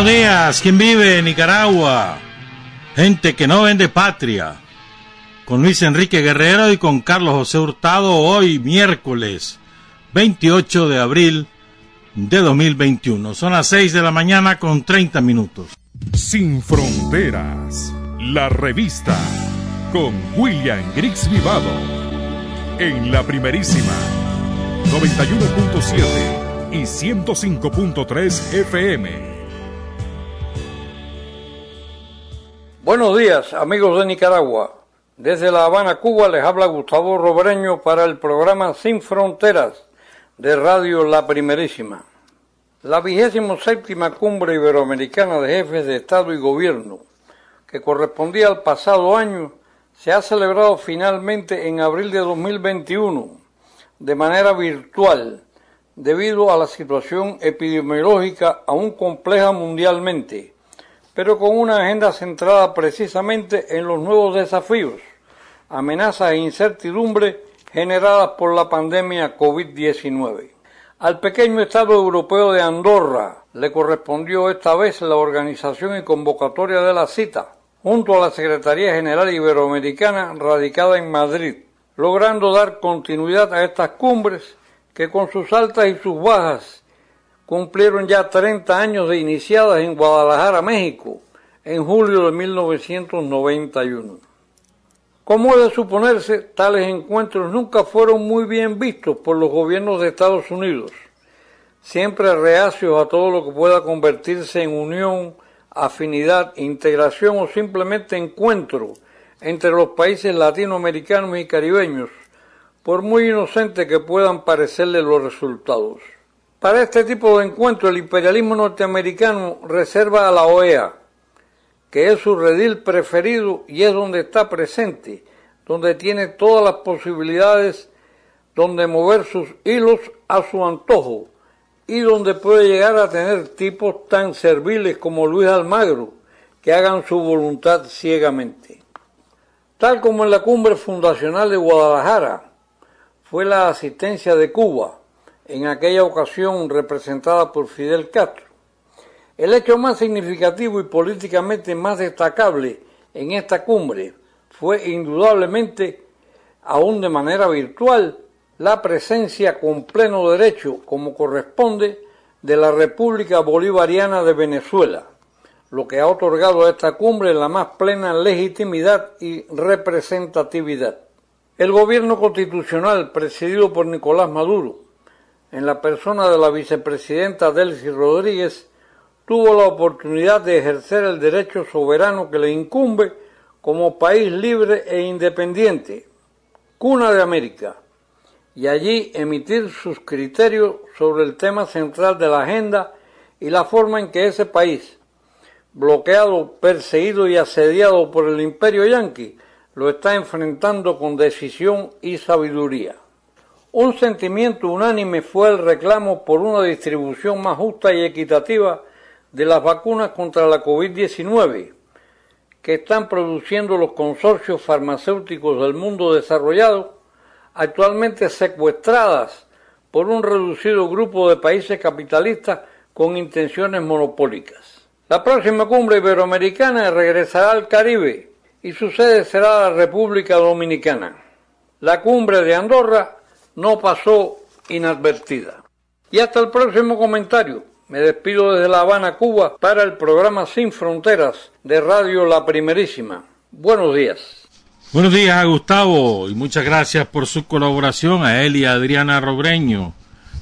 Buenos días, ¿quién vive en Nicaragua? Gente que no vende patria. Con Luis Enrique Guerrero y con Carlos José Hurtado hoy miércoles 28 de abril de 2021. Son las 6 de la mañana con 30 minutos. Sin fronteras, la revista con William Griggs Vivado en la primerísima 91.7 y 105.3 FM. Buenos días, amigos de Nicaragua. Desde La Habana, Cuba, les habla Gustavo Robreño para el programa Sin Fronteras de Radio La Primerísima. La vigésimo séptima cumbre iberoamericana de jefes de Estado y Gobierno, que correspondía al pasado año, se ha celebrado finalmente en abril de 2021 de manera virtual debido a la situación epidemiológica aún compleja mundialmente, pero con una agenda centrada precisamente en los nuevos desafíos, amenazas e incertidumbre generadas por la pandemia COVID-19. Al pequeño Estado europeo de Andorra le correspondió esta vez la organización y convocatoria de la cita, junto a la Secretaría General Iberoamericana radicada en Madrid, logrando dar continuidad a estas cumbres que con sus altas y sus bajas cumplieron ya 30 años de iniciadas en Guadalajara, México, en julio de 1991. Como es de suponerse, tales encuentros nunca fueron muy bien vistos por los gobiernos de Estados Unidos, siempre reacios a todo lo que pueda convertirse en unión afinidad, integración o simplemente encuentro entre los países latinoamericanos y caribeños, por muy inocente que puedan parecerle los resultados. Para este tipo de encuentro el imperialismo norteamericano reserva a la OEA, que es su redil preferido y es donde está presente, donde tiene todas las posibilidades donde mover sus hilos a su antojo, y donde puede llegar a tener tipos tan serviles como Luis Almagro, que hagan su voluntad ciegamente. Tal como en la cumbre fundacional de Guadalajara, fue la asistencia de Cuba, en aquella ocasión representada por Fidel Castro. El hecho más significativo y políticamente más destacable en esta cumbre fue indudablemente, aún de manera virtual, la presencia con pleno derecho, como corresponde, de la República Bolivariana de Venezuela, lo que ha otorgado a esta cumbre la más plena legitimidad y representatividad. El gobierno constitucional, presidido por Nicolás Maduro, en la persona de la vicepresidenta Delcy Rodríguez, tuvo la oportunidad de ejercer el derecho soberano que le incumbe como país libre e independiente, cuna de América, y allí emitir sus criterios sobre el tema central de la agenda y la forma en que ese país, bloqueado, perseguido y asediado por el imperio yanqui, lo está enfrentando con decisión y sabiduría. Un sentimiento unánime fue el reclamo por una distribución más justa y equitativa de las vacunas contra la COVID-19 que están produciendo los consorcios farmacéuticos del mundo desarrollado actualmente secuestradas por un reducido grupo de países capitalistas con intenciones monopólicas. La próxima cumbre iberoamericana regresará al Caribe y su sede será la República Dominicana. La cumbre de Andorra no pasó inadvertida. Y hasta el próximo comentario. Me despido desde La Habana, Cuba, para el programa Sin Fronteras de Radio La Primerísima. Buenos días. Buenos días Gustavo y muchas gracias por su colaboración a él y a Adriana Robreño.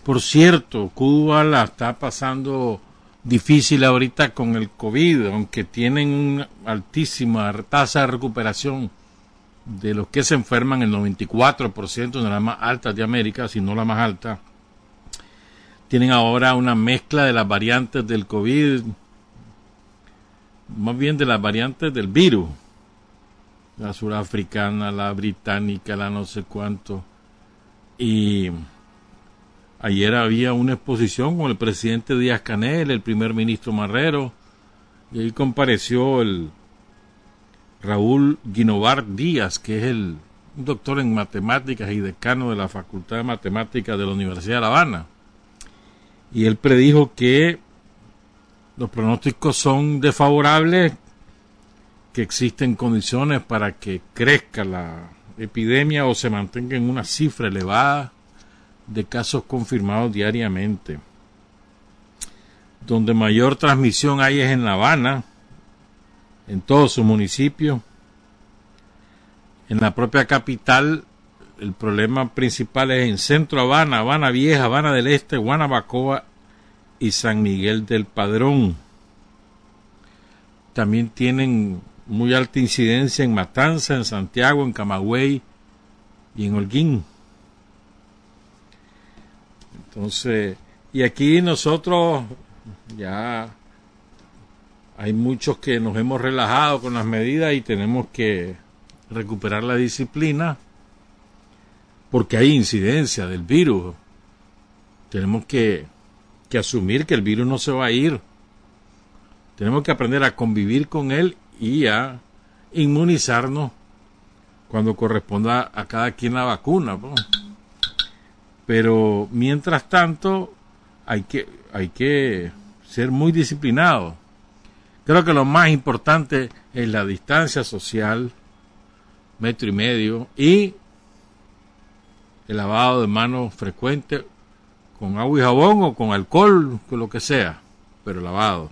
Por cierto, Cuba la está pasando difícil ahorita con el COVID, aunque tienen una altísima tasa de recuperación de los que se enferman, el 94% de las más altas de América, si no la más alta. Tienen ahora una mezcla de las variantes del COVID, más bien de las variantes del virus la surafricana, la británica, la no sé cuánto. Y ayer había una exposición con el presidente Díaz Canel, el primer ministro Marrero, y ahí compareció el Raúl Guinovar Díaz, que es el doctor en matemáticas y decano de la Facultad de Matemáticas de la Universidad de La Habana. Y él predijo que los pronósticos son desfavorables, que existen condiciones para que crezca la epidemia o se mantenga en una cifra elevada de casos confirmados diariamente. Donde mayor transmisión hay es en La Habana, en todos sus municipios. En la propia capital, el problema principal es en Centro Habana, Habana Vieja, Habana del Este, Guanabacoa y San Miguel del Padrón. También tienen muy alta incidencia en Matanza, en Santiago, en Camagüey y en Holguín. Entonces, y aquí nosotros ya hay muchos que nos hemos relajado con las medidas y tenemos que recuperar la disciplina porque hay incidencia del virus. Tenemos que, que asumir que el virus no se va a ir. Tenemos que aprender a convivir con él y a inmunizarnos cuando corresponda a cada quien la vacuna. Pero mientras tanto hay que, hay que ser muy disciplinado. Creo que lo más importante es la distancia social, metro y medio, y el lavado de manos frecuente con agua y jabón o con alcohol, con lo que sea, pero lavado.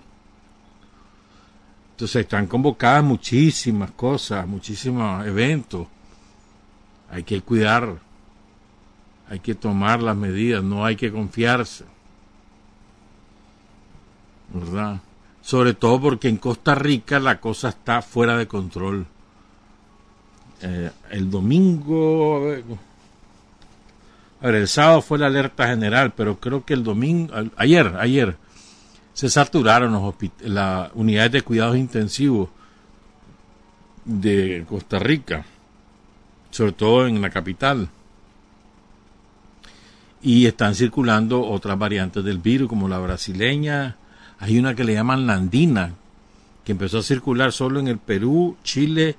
Entonces están convocadas muchísimas cosas, muchísimos eventos. Hay que cuidar, hay que tomar las medidas, no hay que confiarse. ¿Verdad? Sobre todo porque en Costa Rica la cosa está fuera de control. Eh, el domingo, a ver, el sábado fue la alerta general, pero creo que el domingo, ayer, ayer, se saturaron las unidades de cuidados intensivos de Costa Rica, sobre todo en la capital. Y están circulando otras variantes del virus, como la brasileña. Hay una que le llaman la andina, que empezó a circular solo en el Perú, Chile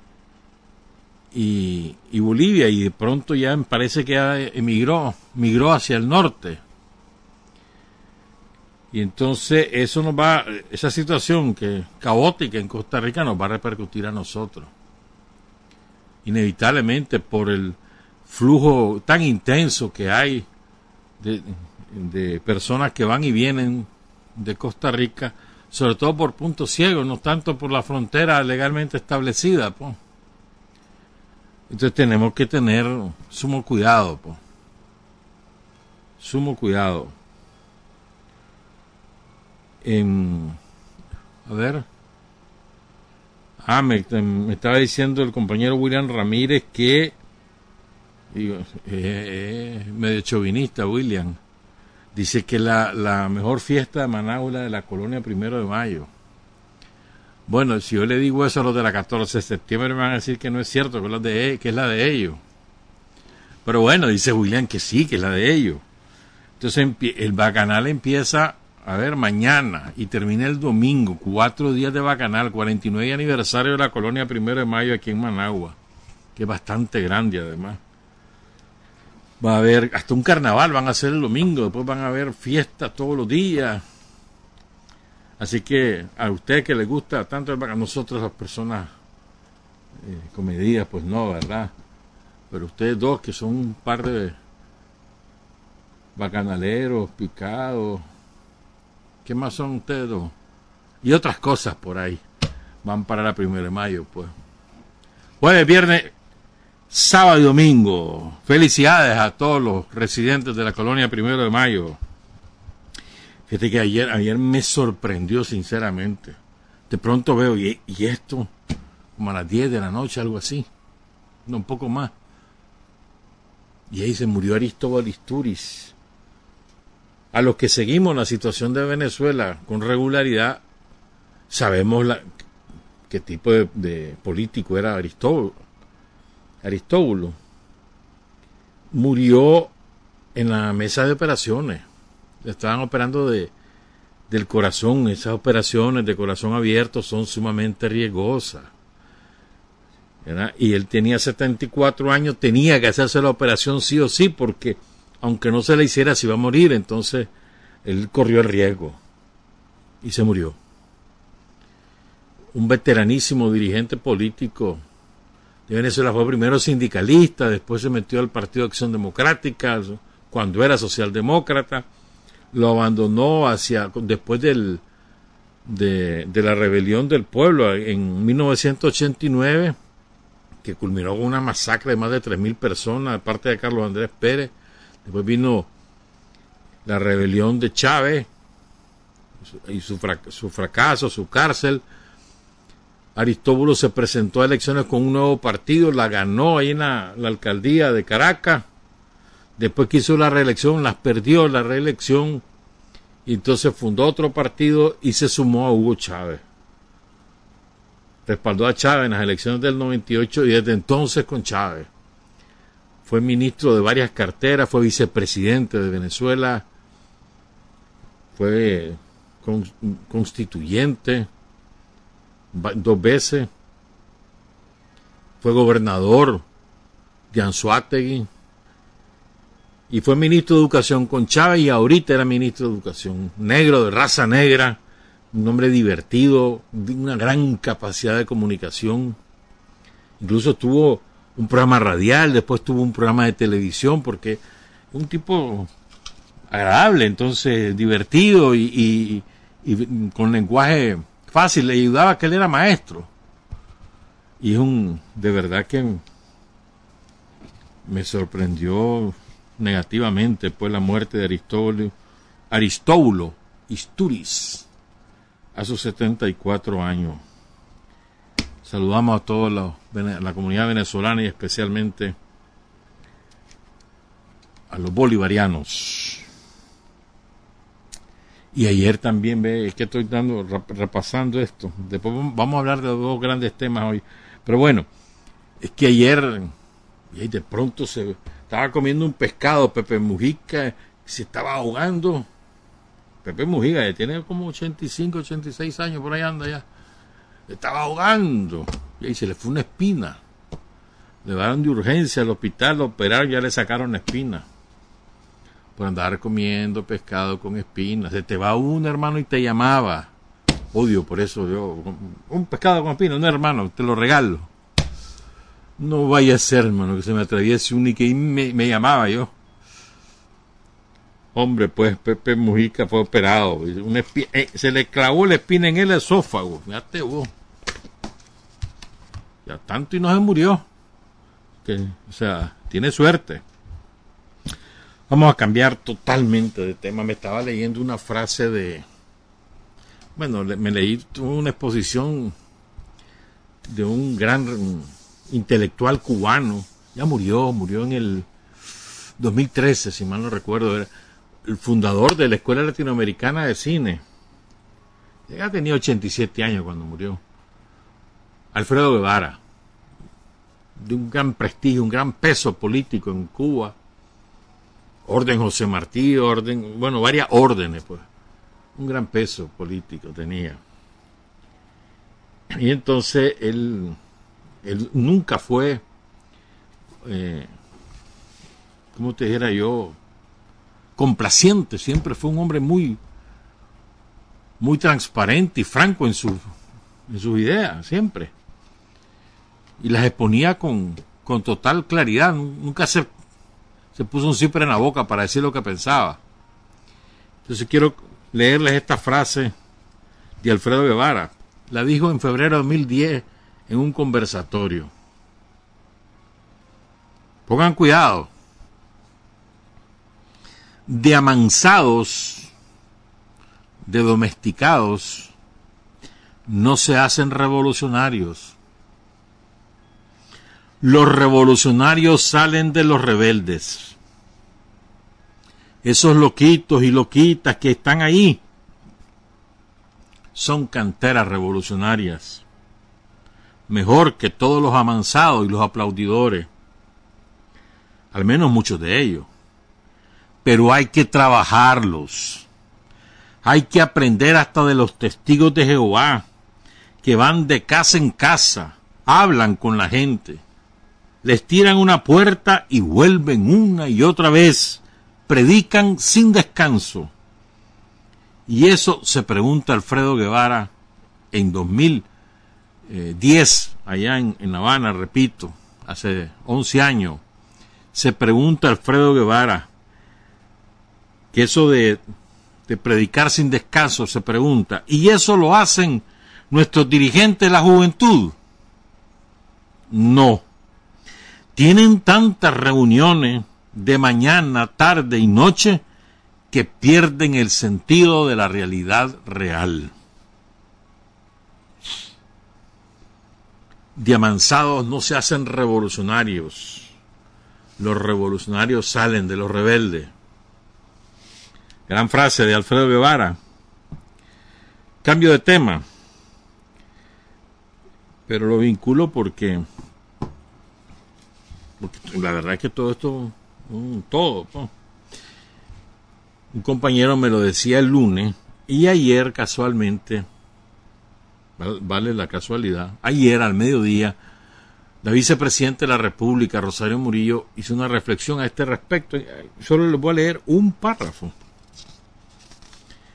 y, Bolivia, y de pronto ya parece que emigró, migró hacia el norte y entonces eso nos va, esa situación que caótica en Costa Rica nos va a repercutir a nosotros. Inevitablemente por el flujo tan intenso que hay de personas que van y vienen de Costa Rica, sobre todo por puntos ciegos, no tanto por la frontera legalmente establecida. Pues. Entonces tenemos que tener sumo cuidado. Pues. Sumo cuidado en, a ver, ah, me, estaba diciendo el compañero William Ramírez que, digo, eh, eh, medio chauvinista William, dice que la, la mejor fiesta de Managua de la colonia primero de mayo. Bueno, si yo le digo eso a los de la 14 de septiembre me van a decir que no es cierto, que es la de, que es la de ellos. Pero bueno, dice William que sí, que es la de ellos. Entonces el bacanal empieza a ver, mañana y termina el domingo, cuatro días de bacanal, 49 aniversario de la colonia primero de mayo aquí en Managua, que es bastante grande además. Va a haber hasta un carnaval, van a hacer el domingo, después van a haber fiestas todos los días. Así que a usted que le gusta tanto el bacanal, nosotros las personas eh, comedidas, pues no, ¿verdad? Pero ustedes dos que son un par de bacanaleros, picados, ¿Qué más son ustedes dos? Y otras cosas por ahí. Van para la primera de mayo, pues. Jueves, viernes, sábado y domingo. Felicidades a todos los residentes de la colonia primero de mayo. Fíjate que ayer, ayer me sorprendió sinceramente. De pronto veo, y, y esto, como a las 10 de la noche, algo así. No, un poco más. Y ahí se murió Aristóbal Isturiz a los que seguimos la situación de Venezuela con regularidad, sabemos la, qué tipo de, político era Aristóbulo. Aristóbulo murió en la mesa de operaciones. Estaban operando de, del corazón. Esas operaciones de corazón abierto son sumamente riesgosas. Y él tenía 74 años, tenía que hacerse la operación sí o sí, porque aunque no se le hiciera, se iba a morir. Entonces, él corrió el riesgo y se murió. un veteranísimo dirigente político de Venezuela, fue primero sindicalista, después se metió al Partido de Acción Democrática, cuando era socialdemócrata, lo abandonó hacia después del, de, la rebelión del pueblo en 1989, que culminó con una masacre de más de 3.000 personas de parte de Carlos Andrés Pérez. Después vino la rebelión de Chávez y su fracaso, su cárcel. Aristóbulo se presentó a elecciones con un nuevo partido, la ganó ahí en la, alcaldía de Caracas. Después quiso la reelección, las perdió la reelección y entonces fundó otro partido y se sumó a Hugo Chávez. Respaldó a Chávez en las elecciones del 98 y desde entonces con Chávez. Fue ministro de varias carteras, fue vicepresidente de Venezuela, fue constituyente dos veces, fue gobernador de Anzuategui, y fue ministro de Educación con Chávez y ahorita era ministro de Educación. Negro, de raza negra, un hombre divertido, de una gran capacidad de comunicación. Incluso tuvo un programa radial, después tuvo un programa de televisión, porque un tipo agradable, entonces divertido y, y con lenguaje fácil, le ayudaba que él era maestro. Y es un, de verdad que me sorprendió negativamente pues la muerte de Aristóbulo, Aristóbulo Isturis a sus 74 años. Saludamos a toda la comunidad venezolana y especialmente a los bolivarianos. Y ayer también ve, es que estoy dando, repasando esto. Después vamos a hablar de dos grandes temas hoy. Pero bueno, es que ayer, y de pronto se, estaba comiendo un pescado, Pepe Mujica se estaba ahogando. Pepe Mujica ya tiene como 85, 86 años, por ahí anda ya. estaba ahogando. Y ahí se le fue una espina. Le daron de urgencia al hospital, lo operaron, ya le sacaron la espina. Por andar comiendo pescado con espinas. Se te va un hermano y te llamaba. Odio, por eso yo. Un pescado con espinas, un hermano, te lo regalo. No vaya a ser, hermano, que se me atraviese un y que me, llamaba yo. Hombre, pues Pepe Mujica fue operado. Eh, se le clavó la espina en el esófago. Fíjate vos. Ya tanto y no se murió. O sea, tiene suerte. Vamos a cambiar totalmente de tema. Me estaba leyendo una frase de. Bueno, me leí una exposición de un gran intelectual cubano, ya murió, murió en el 2013, si mal no recuerdo, era el fundador de la Escuela Latinoamericana de Cine. Ya tenía 87 años cuando murió. Alfredo Guevara, de un gran prestigio, un gran peso político en Cuba. Orden José Martí, orden, bueno, varias órdenes, pues. Un gran peso político tenía. Y entonces él él nunca fue, eh, como te dijera yo, complaciente, siempre fue un hombre muy, muy transparente y franco en, su, en sus ideas, siempre. Y las exponía con, con total claridad, nunca se, se puso un cipre en la boca para decir lo que pensaba. Entonces quiero leerles esta frase de Alfredo Guevara. La dijo en febrero de 2010 en un conversatorio. Pongan cuidado. De amansados, de domesticados, no se hacen revolucionarios. Los revolucionarios salen de los rebeldes. Esos loquitos y loquitas que están ahí son canteras revolucionarias mejor que todos los amansados y los aplaudidores, al menos muchos de ellos. Pero hay que trabajarlos. Hay que aprender hasta de los testigos de Jehová, que van de casa en casa, hablan con la gente, les tiran una puerta y vuelven una y otra vez, predican sin descanso. Y eso se pregunta Alfredo Guevara en 2000 10 allá en, en La Habana, repito, hace 11 años, se pregunta Alfredo Guevara, que eso de, de predicar sin descanso se pregunta, y eso lo hacen nuestros dirigentes de la juventud. No. Tienen tantas reuniones de mañana, tarde y noche que pierden el sentido de la realidad real. Diamanzados no se hacen revolucionarios. Los revolucionarios salen de los rebeldes. Gran frase de Alfredo Guevara. Cambio de tema. Pero lo vinculo porque, porque la verdad es que todo esto, todo, todo. Un compañero me lo decía el lunes y ayer casualmente, vale la casualidad, ayer al mediodía, la vicepresidenta de la República, Rosario Murillo, hizo una reflexión a este respecto. Solo les voy a leer un párrafo,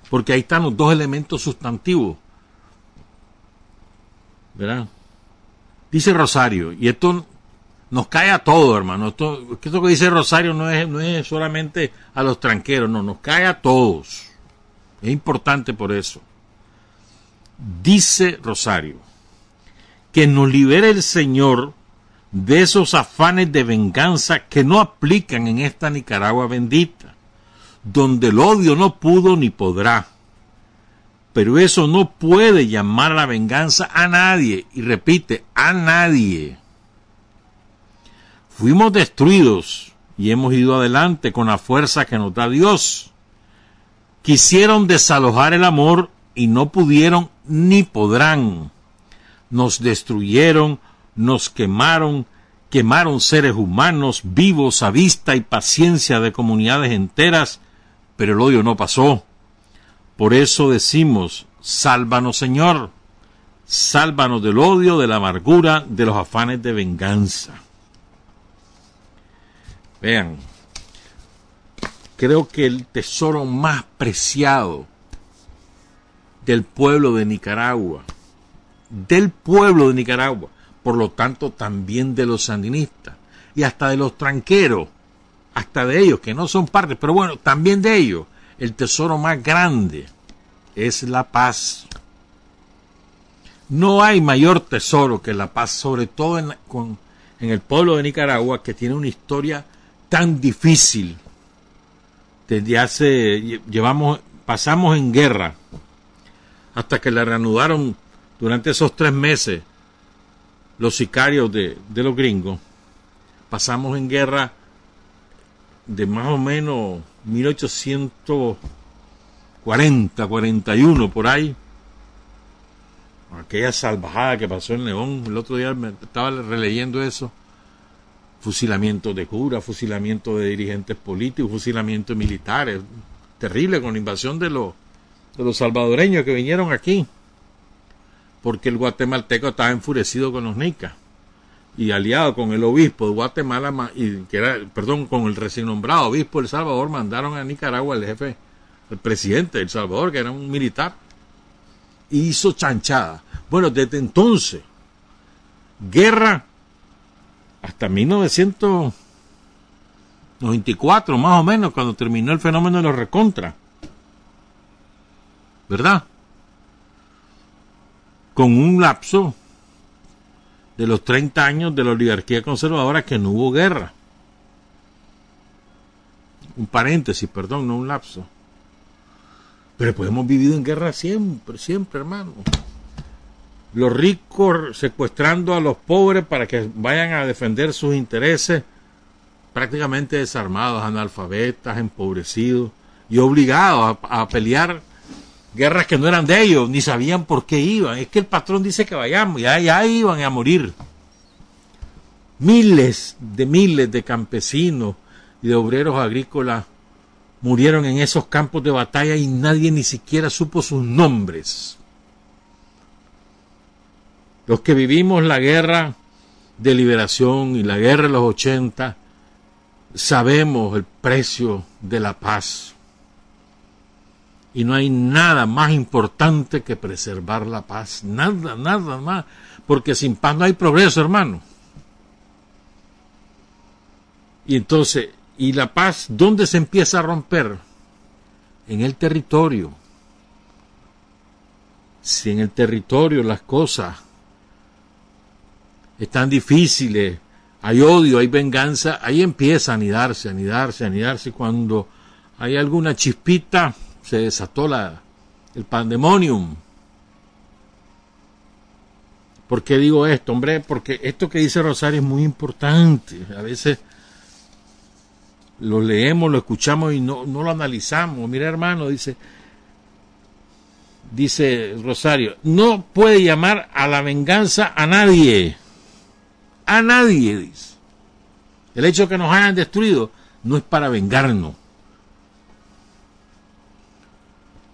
porque ahí están los dos elementos sustantivos. ¿Verdad? Dice Rosario, y esto nos cae a todos, hermano. Esto, esto que dice Rosario no es, no es solamente a los tranqueros, no, nos cae a todos. Es importante por eso. Dice Rosario, que nos libere el Señor de esos afanes de venganza que no aplican en esta Nicaragua bendita, donde el odio no pudo ni podrá pero eso no puede llamar a la venganza a nadie. Y repite, a nadie. Fuimos destruidos y hemos ido adelante con la fuerza que nos da Dios. Quisieron desalojar el amor y no pudieron ni podrán. Nos destruyeron, nos quemaron, quemaron seres humanos vivos a vista y paciencia de comunidades enteras, pero el odio no pasó por eso decimos, sálvanos Señor, sálvanos del odio, de la amargura, de los afanes de venganza. Vean, creo que el tesoro más preciado del pueblo de Nicaragua, del pueblo de Nicaragua, por lo tanto también de los sandinistas y hasta de los tranqueros, hasta de ellos que no son parte, pero bueno, también de ellos, el tesoro más grande es la paz. No hay mayor tesoro que la paz, sobre todo en, en el pueblo de Nicaragua, que tiene una historia tan difícil. Desde hace, llevamos, pasamos en guerra hasta que la reanudaron durante esos tres meses los sicarios de, de los gringos. Pasamos en guerra de más o menos 1840, 41, por ahí. Aquella salvajada que pasó en León, el otro día me estaba releyendo eso. Fusilamiento de curas, fusilamiento de dirigentes políticos, fusilamiento de militares. Terrible con la invasión de los, los salvadoreños que vinieron aquí. Porque el guatemalteco estaba enfurecido con los nicas y aliado con el obispo de Guatemala y perdón con el recién nombrado obispo de El Salvador mandaron a Nicaragua el jefe el presidente de El Salvador que era un militar y hizo chanchada bueno desde entonces guerra hasta 1994 más o menos cuando terminó el fenómeno de los recontra verdad con un lapso de los 30 años de la oligarquía conservadora que no hubo guerra. Un paréntesis, perdón, no un lapso. Pero pues hemos vivido en guerra siempre, siempre, hermano. Los ricos secuestrando a los pobres para que vayan a defender sus intereses, prácticamente desarmados, analfabetas, empobrecidos y obligados a, pelear guerras que no eran de ellos, ni sabían por qué iban. Es que el patrón dice que vayamos, y ya iban a morir. Miles de miles de campesinos y de obreros agrícolas murieron en esos campos de batalla y nadie ni siquiera supo sus nombres. Los que vivimos la guerra de liberación y la guerra de los 80, sabemos el precio de la paz Y no hay nada más importante que preservar la paz. Nada, nada más. Porque sin paz no hay progreso, hermano. Y entonces, ¿y la paz dónde se empieza a romper? En el territorio. Si en el territorio las cosas están difíciles, hay odio, hay venganza, ahí empieza a anidarse, a anidarse, a anidarse. Cuando hay alguna chispita, se desató la, el pandemonium. ¿Por qué digo esto, hombre? Porque esto que dice Rosario es muy importante. A veces lo leemos, lo escuchamos y no, no lo analizamos. Mira, hermano, dice, dice Rosario, no puede llamar a la venganza a nadie. A nadie, dice. El hecho de que nos hayan destruido no es para vengarnos.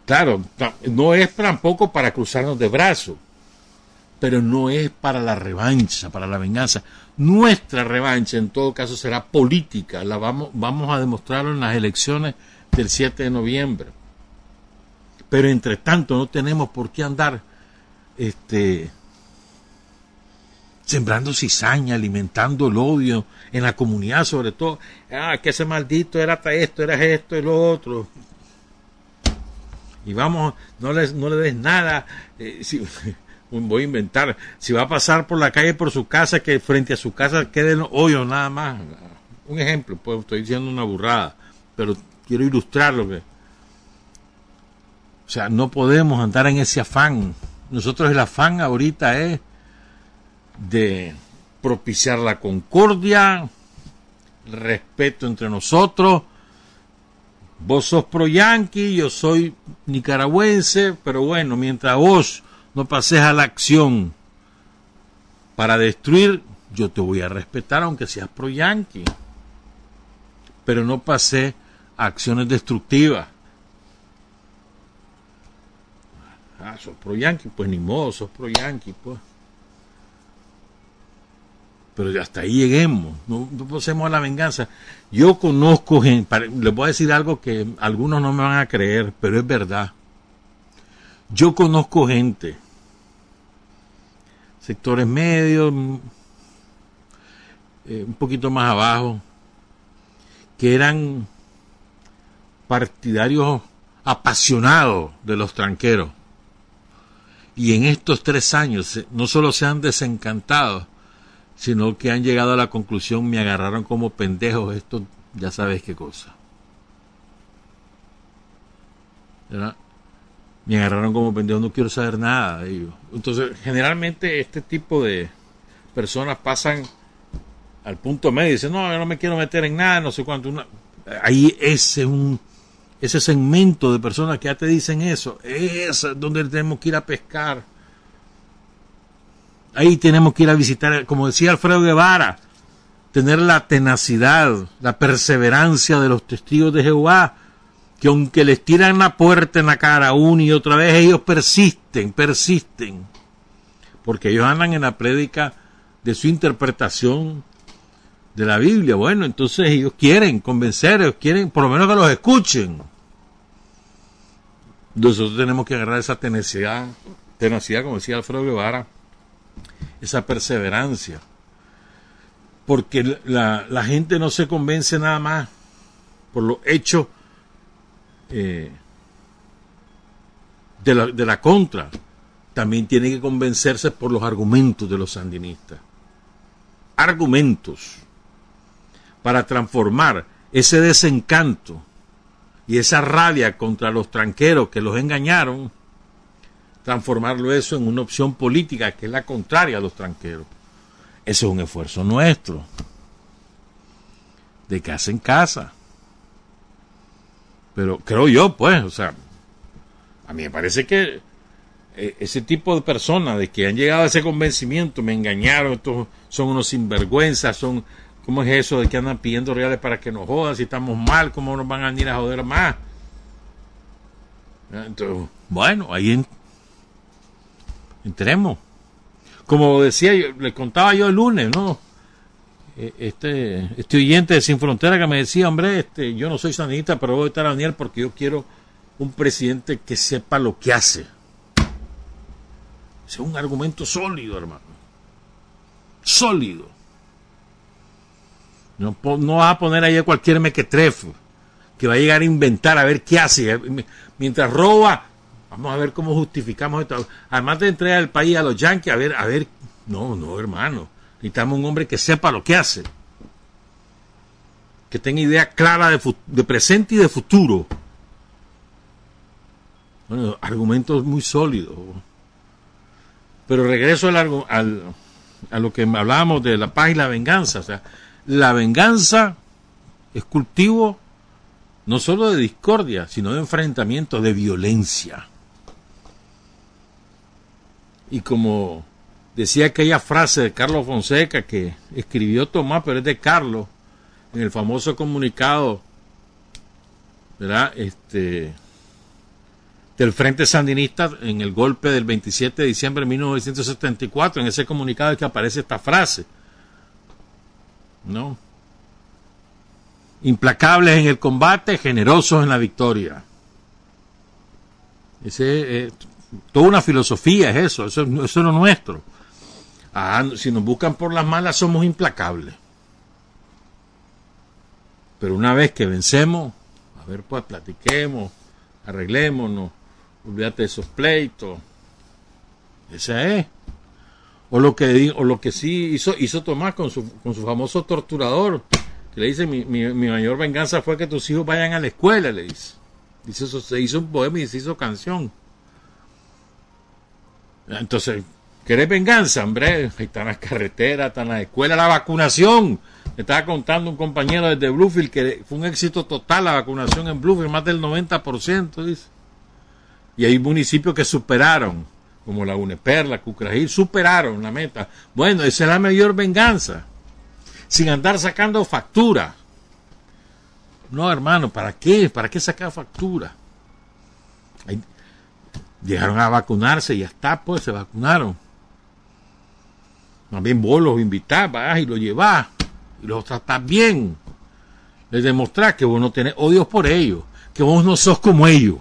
Claro, no es tampoco para cruzarnos de brazos, pero no es para la revancha, para la venganza. Nuestra revancha en todo caso será política, la vamos, vamos a demostrarlo en las elecciones del 7 de noviembre. Pero entre tanto no tenemos por qué andar este, sembrando cizaña, alimentando el odio en la comunidad sobre todo. Ah, que ese maldito era esto, era esto y lo otro y vamos, no le, no le des nada. Eh, si, voy a inventar, si va a pasar por la calle por su casa, que frente a su casa queden hoyos nada más. Un ejemplo, pues estoy diciendo una burrada, pero quiero ilustrarlo que. O sea, no podemos andar en ese afán. Nosotros el afán ahorita es de propiciar la concordia, respeto entre nosotros, Vos sos pro yanqui, yo soy nicaragüense, pero bueno, mientras vos no pases a la acción para destruir, yo te voy a respetar aunque seas pro yanqui. Pero no pasé a acciones destructivas. Ah, sos pro yanqui, pues ni modo, sos pro yanqui, pues pero hasta ahí lleguemos, no, pasemos a la venganza. Yo conozco gente, les voy a decir algo que algunos no me van a creer, pero es verdad. Yo conozco gente, sectores medios, eh, un poquito más abajo, que eran partidarios apasionados de los tranqueros. Y en estos tres años no solo se han desencantado, sino que han llegado a la conclusión, me agarraron como pendejos, esto ya sabes qué cosa. Me agarraron como pendejos, no quiero saber nada. Entonces, generalmente este tipo de personas pasan al punto medio y dicen, no, yo no me quiero meter en nada, no sé cuánto. Ahí ese, un, ese segmento de personas que ya te dicen eso, es donde tenemos que ir a pescar Ahí tenemos que ir a visitar, como decía Alfredo Guevara, tener la tenacidad, la perseverancia de los testigos de Jehová, que aunque les tiran la puerta en la cara una y otra vez, ellos persisten, persisten, porque ellos andan en la prédica de su interpretación de la Biblia. Bueno, entonces ellos quieren convencer, ellos quieren por lo menos que los escuchen. Nosotros tenemos que agarrar esa tenacidad, tenacidad, como decía Alfredo Guevara, esa perseverancia. Porque la, la gente no se convence nada más por los hechos eh, de, la, de la contra. También tiene que convencerse por los argumentos de los sandinistas. Argumentos para transformar ese desencanto y esa rabia contra los tranqueros que los engañaron transformarlo eso en una opción política que es la contraria a los tranqueros. Ese es un esfuerzo nuestro, de casa en casa. Pero creo yo, pues, o sea, a mí me parece que eh, ese tipo de personas de que han llegado a ese convencimiento, me engañaron, estos son unos sinvergüenzas, son, ¿cómo es eso de que andan pidiendo reales para que nos jodan? Si estamos mal, ¿cómo nos van a venir a joder más? Entonces, bueno, ahí entremos. Como decía, yo, le contaba yo el lunes, ¿no? E, este, este oyente de Sin Frontera que me decía, hombre, este, yo no soy sanita, pero voy a estar a Daniel porque yo quiero un presidente que sepa lo que hace. Ese es un argumento sólido, hermano. Sólido. No, no vas a poner ahí a cualquier mequetrefe que va a llegar a inventar a ver qué hace. Mientras roba, vamos a ver cómo justificamos esto. Además de entregar el país a los yanquis, a ver, a ver. No, no, hermano. Necesitamos un hombre que sepa lo que hace. Que tenga idea clara de, presente y de futuro. Bueno, argumentos muy sólidos. Pero regreso al, al, a lo que hablábamos de la paz y la venganza. O sea, la venganza es cultivo no solo de discordia, sino de enfrentamiento, de violencia. Y como decía aquella frase de Carlos Fonseca que escribió Tomás, pero es de Carlos, en el famoso comunicado, ¿verdad? Este, del Frente Sandinista en el golpe del 27 de diciembre de 1974, en ese comunicado es que aparece esta frase, ¿no? Implacables en el combate, generosos en la victoria. Ese, eh, toda una filosofía es eso, eso, eso es lo nuestro. Ah, si nos buscan por las malas somos implacables. Pero una vez que vencemos, a ver pues platiquemos, arreglémonos, olvídate de esos pleitos. Esa es. O lo que, o lo que sí hizo, hizo Tomás con su, con su famoso torturador, que le dice, mi, mi, mi, mayor venganza fue que tus hijos vayan a la escuela, le dice. Dice eso, se hizo un poema y se hizo canción. Entonces, ¿querés venganza, hombre? Ahí están las carreteras, están las escuelas, la vacunación. Me estaba contando un compañero desde Bluefield que fue un éxito total la vacunación en Bluefield, más del 90%, dice. Y hay municipios que superaron, como la UNEPER, la Cucragil, superaron la meta. Bueno, esa es la mayor venganza. Sin andar sacando factura. No, hermano, ¿para qué? ¿Para qué sacar factura? Llegaron a vacunarse y hasta pues se vacunaron. Más bien vos los invitás, vas y los llevás y los tratás bien. Les demostrás que vos no tenés odios por ellos, que vos no sos como ellos.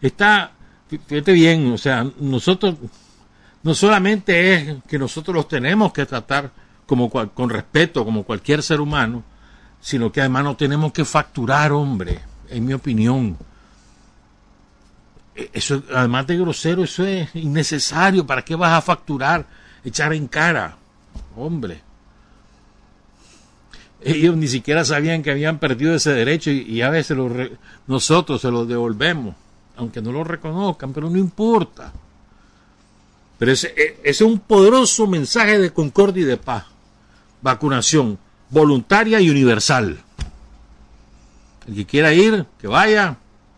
Está, fíjate bien, o sea, nosotros no solamente es que nosotros los tenemos que tratar como con respeto como cualquier ser humano, sino que además no tenemos que facturar, hombre, en mi opinión. Eso, además de grosero, eso es innecesario. ¿Para qué vas a facturar? Echar en cara. Hombre. Ellos ni siquiera sabían que habían perdido ese derecho y, a veces lo re, nosotros se lo devolvemos, aunque no lo reconozcan, pero no importa. Pero ese, ese es un poderoso mensaje de concordia y de paz. Vacunación voluntaria y universal. El que quiera ir, que vaya,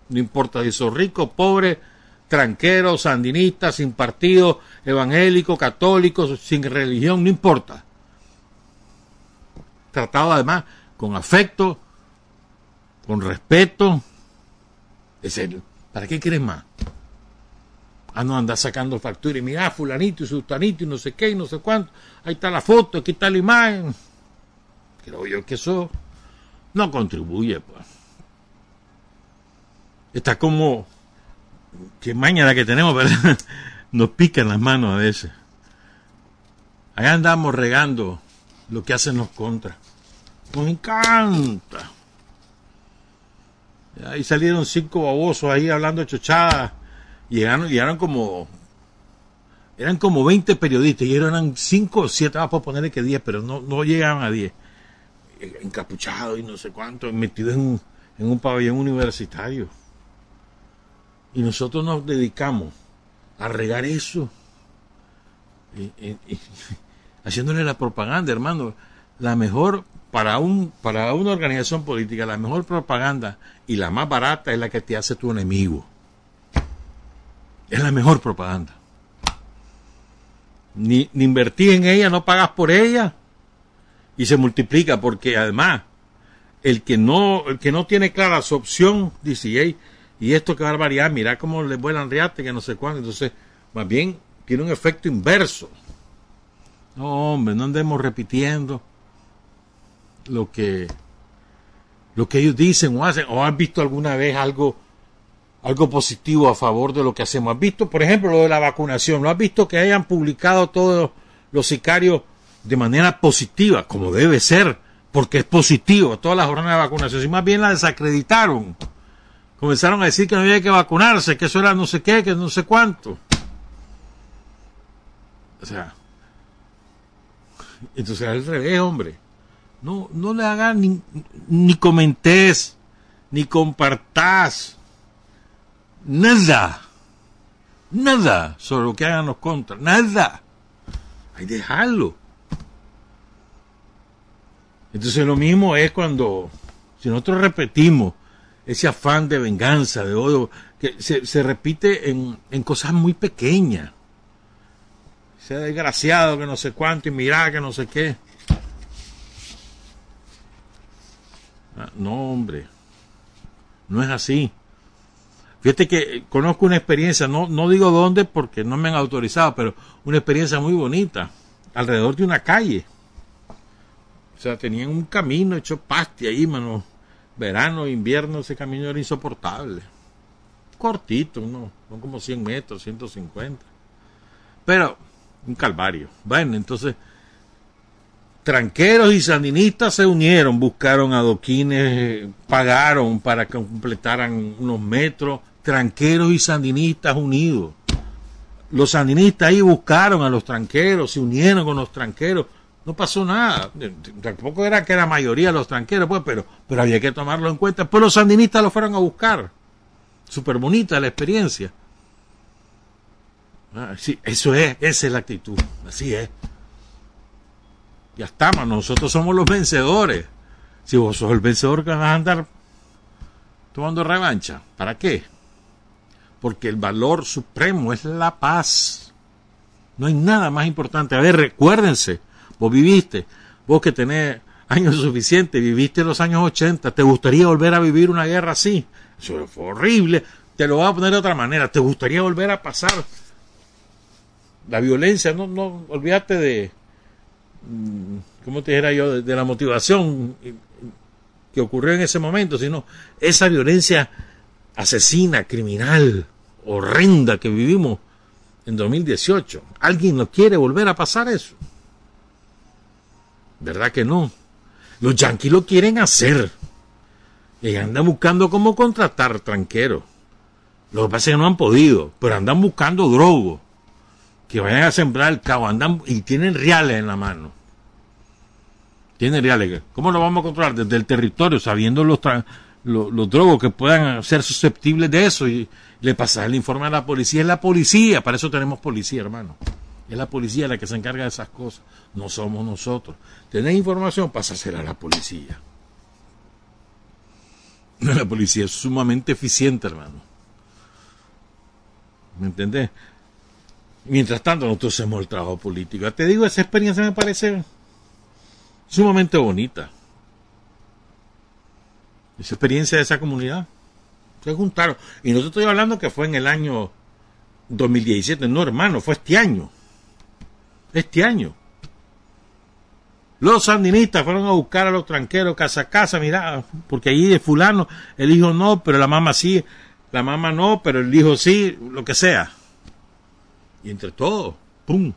no importa si sos rico, pobre, tranquero, sandinista, sin partido, evangélico, católico, sin religión, no importa. Tratado además con afecto, con respeto. Es el, ¿Para qué quieres más? Ah, no, anda sacando factura y mira, fulanito y sultanito y no sé qué y no sé cuánto. Ahí está la foto, aquí está la imagen. Creo yo que eso no contribuye, pues está como que mañana que tenemos, ¿verdad? Nos pican las manos a veces. Allá andamos regando lo que hacen los contras. Nos encanta. Ahí salieron cinco babosos ahí hablando chochadas. Llegaron, llegaron como. Eran como 20 periodistas y eran cinco o siete, vamos a ponerle que 10, pero no, no llegaban a 10. Encapuchados y no sé cuánto, metidos en en un pabellón universitario. Y nosotros nos dedicamos a regar eso, haciéndole la propaganda, hermano. La mejor, para, un, para una organización política, la mejor propaganda y la más barata es la que te hace tu enemigo. Es la mejor propaganda. Ni, ni invertís en ella, no pagas por ella y se multiplica porque además el que no, el que no tiene clara su opción, dice, hey, y esto que barbaridad, mira cómo le vuelan riate, que no sé cuándo. Entonces, más bien tiene un efecto inverso. No, hombre, no andemos repitiendo lo que lo que ellos dicen o hacen, o has visto alguna vez algo, algo positivo a favor de lo que hacemos. ¿Has visto, por ejemplo, lo de la vacunación? ¿Lo has visto que hayan publicado todos los sicarios de manera positiva, como debe ser, porque es positivo todas las jornadas de vacunación? Si más bien la desacreditaron. Comenzaron a decir que no había que vacunarse, que eso era no sé qué, que no sé cuánto. O sea, entonces al revés, hombre. No, no le hagan ni, ni comentes, ni compartás, nada, nada sobre lo que hagan los contras, nada. Hay que dejarlo. Entonces lo mismo es cuando, si nosotros repetimos ese afán de venganza, de odio, que se, se repite en, en cosas muy pequeñas. Sea desgraciado que no sé cuánto y mira que no sé qué. Ah, no, hombre. No es así. Fíjate que conozco una experiencia, no, no digo dónde porque no me han autorizado, pero una experiencia muy bonita, alrededor de una calle. O sea, tenían un camino hecho paste ahí, mano. Verano, invierno, ese camino era insoportable. Cortito, no, son como 100 metros, 150. Pero, un calvario. Bueno, entonces, tranqueros y sandinistas se unieron, buscaron adoquines, pagaron para que completaran unos metros, tranqueros y sandinistas unidos. Los sandinistas ahí buscaron a los tranqueros, se unieron con los tranqueros, no pasó nada. Tampoco era que era mayoría los tranqueros, pues, pero, pero había que tomarlo en cuenta. Pues los sandinistas lo fueron a buscar. Súper bonita la experiencia. Ah, sí, eso es, esa es la actitud, así es. Ya estamos, nosotros somos los vencedores. Si vos sos el vencedor que vas a andar tomando revancha, ¿para qué? Porque el valor supremo es la paz. No hay nada más importante. A ver, recuérdense, vos viviste, vos que tenés años suficientes, viviste los años 80, ¿te gustaría volver a vivir una guerra así? Eso fue horrible. Te lo voy a poner de otra manera. ¿Te gustaría volver a pasar la violencia? No, no, olvídate de, ¿cómo te dijera yo? De la motivación que ocurrió en ese momento, sino esa violencia asesina, criminal, horrenda que vivimos en 2018. ¿Alguien no quiere volver a pasar eso? ¿Verdad que no? Los yanquis lo quieren hacer. Y andan buscando cómo contratar tranqueros. Lo que pasa es que no han podido, pero andan buscando drogos. Que vayan a sembrar el cabo, andan y tienen reales en la mano. Tienen reales. ¿Cómo lo vamos a controlar? Desde el territorio, sabiendo los, los, los drogos que puedan ser susceptibles de eso y le pasar el informe a la policía. Es la policía, para eso tenemos policía, hermano. Es la policía la que se encarga de esas cosas. No somos nosotros. Tenés información, pásasela a la policía. La policía es sumamente eficiente, hermano. ¿Me entendés? Mientras tanto, nosotros hacemos el trabajo político. Te digo, esa experiencia me parece sumamente bonita. Esa experiencia de esa comunidad. Se juntaron. Y no te estoy hablando que fue en el año 2017. No, hermano, fue este año. Este año. Los sandinistas fueron a buscar a los tranqueros casa a casa, mira, porque ahí de fulano, el hijo no, pero la mamá sí, la mamá no, pero el hijo sí, lo que sea. Y entre todos, ¡pum!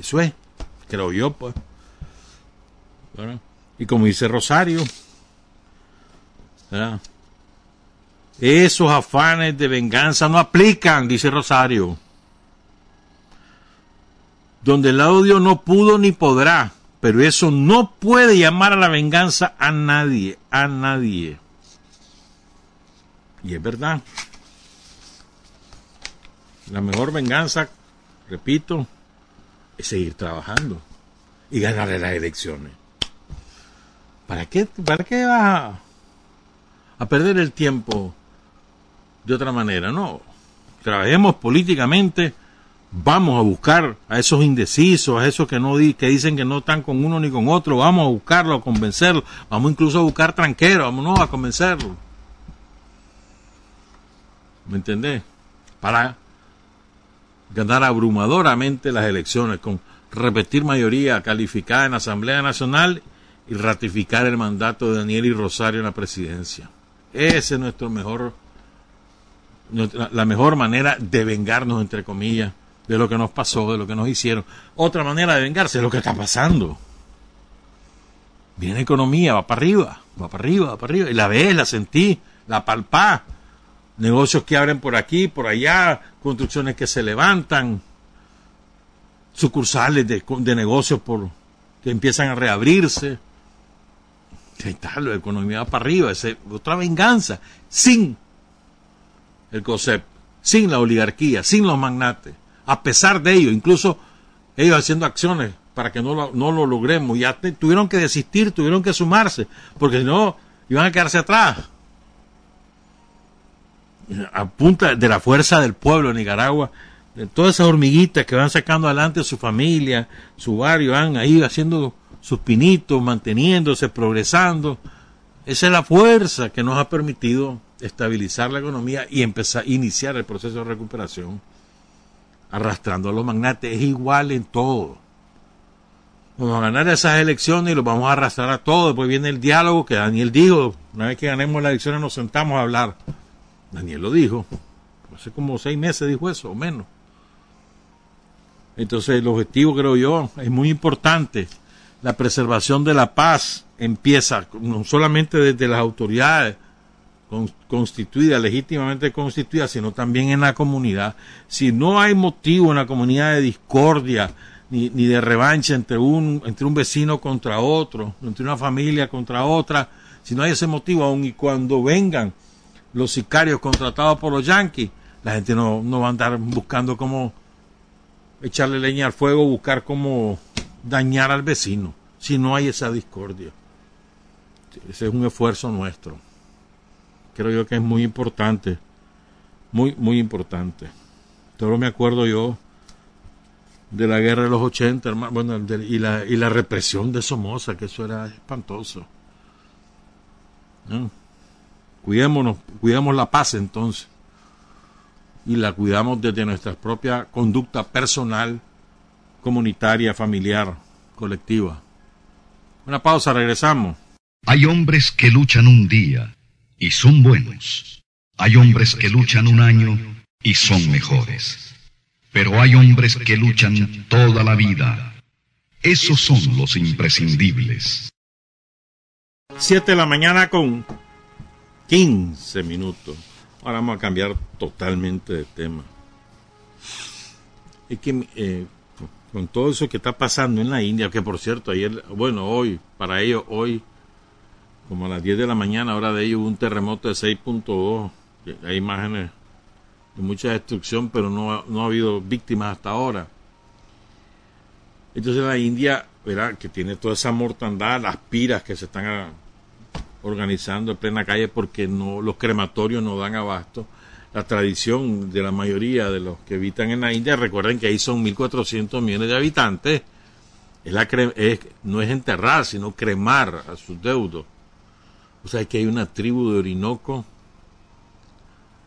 Eso es, creo yo, pues. Bueno, y como dice Rosario, esos afanes de venganza no aplican, dice Rosario. Donde el odio no pudo ni podrá, pero eso no puede llamar a la venganza a nadie, a nadie. Y es verdad. La mejor venganza, repito, es seguir trabajando y ganarle las elecciones. ¿Para qué, para qué vas a perder el tiempo de otra manera? No. Trabajemos políticamente, vamos a buscar a esos indecisos, a esos que no di, que dicen que no están con uno ni con otro, vamos a buscarlo, a convencerlo, vamos incluso a buscar tranqueros, vamos a convencerlo. ¿Me entendés? Para ganar abrumadoramente las elecciones con repetir mayoría calificada en la Asamblea Nacional y ratificar el mandato de Daniel y Rosario en la presidencia. Ese es nuestro mejor, la mejor manera de vengarnos, entre comillas, de lo que nos pasó, de lo que nos hicieron. Otra manera de vengarse es lo que está pasando. Viene economía, va para arriba, va para arriba, va para arriba. Y la ves, la sentí, la palpá. Negocios que abren por aquí, por allá, construcciones que se levantan, sucursales de, de negocios por, que empiezan a reabrirse. ¿Qué tal? La economía va para arriba, es otra venganza, sin el COSEP, sin la oligarquía, sin los magnates. A pesar de ello, incluso ellos haciendo acciones para que no lo, no lo logremos, ya tuvieron que desistir, tuvieron que sumarse, porque si no, iban a quedarse atrás. A punta de la fuerza del pueblo de Nicaragua, de todas esas hormiguitas que van sacando adelante su familia, su barrio, van ahí haciendo sus pinitos, manteniéndose, progresando. Esa es la fuerza que nos ha permitido estabilizar la economía y empezar iniciar el proceso de recuperación. Arrastrando a los magnates es igual en todo. Vamos a ganar esas elecciones y los vamos a arrastrar a todos. Después viene el diálogo que Daniel dijo. Una vez que ganemos las elecciones nos sentamos a hablar. Daniel lo dijo. Hace como seis meses dijo eso, o menos. Entonces el objetivo, creo yo, es muy importante la preservación de la paz empieza no solamente desde las autoridades constituidas, legítimamente constituidas, sino también en la comunidad. Si no hay motivo en la comunidad de discordia ni, ni de revancha entre un, entre un vecino contra otro, entre una familia contra otra, si no hay ese motivo, aun y cuando vengan los sicarios contratados por los yanquis, la gente no, no va a andar buscando cómo echarle leña al fuego, buscar cómo dañar al vecino, si no hay esa discordia. Ese es un esfuerzo nuestro. Creo yo que es muy importante, muy, muy importante. Todo me acuerdo yo de la guerra de los 80, bueno, y, la, y la represión de Somoza, que eso era espantoso. Cuidémonos, cuidemos la paz entonces. Y la cuidamos desde nuestra propia conducta personal, comunitaria, familiar, colectiva. Una pausa, regresamos. Hay hombres que luchan un día y son buenos. Hay hombres que luchan un año y son mejores. Pero hay hombres que luchan toda la vida. Esos son los imprescindibles. Siete de la mañana con 15 minutos. Ahora vamos a cambiar totalmente de tema. Es que eh, con todo eso que está pasando en la India, que por cierto, ayer, bueno, hoy, para ellos, hoy, como a las 10 de la mañana, hora de ellos, hubo un terremoto de 6.2. Hay imágenes de mucha destrucción, pero no, no ha habido víctimas hasta ahora. Entonces la India, ¿verdad? que tiene toda esa mortandad, las piras que se están ah, organizando en plena calle porque no los crematorios no dan abasto la tradición de la mayoría de los que habitan en la India, recuerden que ahí son 1.400 millones de habitantes, es la es, no es enterrar, sino cremar a sus deudos. O sea, que hay una tribu de Orinoco,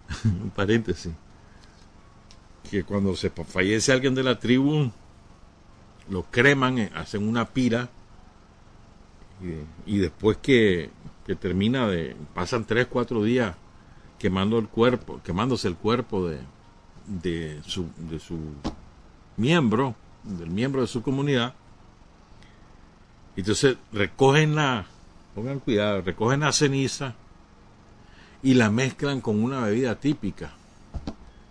un paréntesis, que cuando se fallece alguien de la tribu, lo creman, eh, hacen una pira, y, y después que, que termina de, pasan 3, 4 días quemando el cuerpo, quemándose el cuerpo de, de, su, de su miembro, del miembro de su comunidad. Entonces recogen la, pongan cuidado, recogen la ceniza y la mezclan con una bebida típica.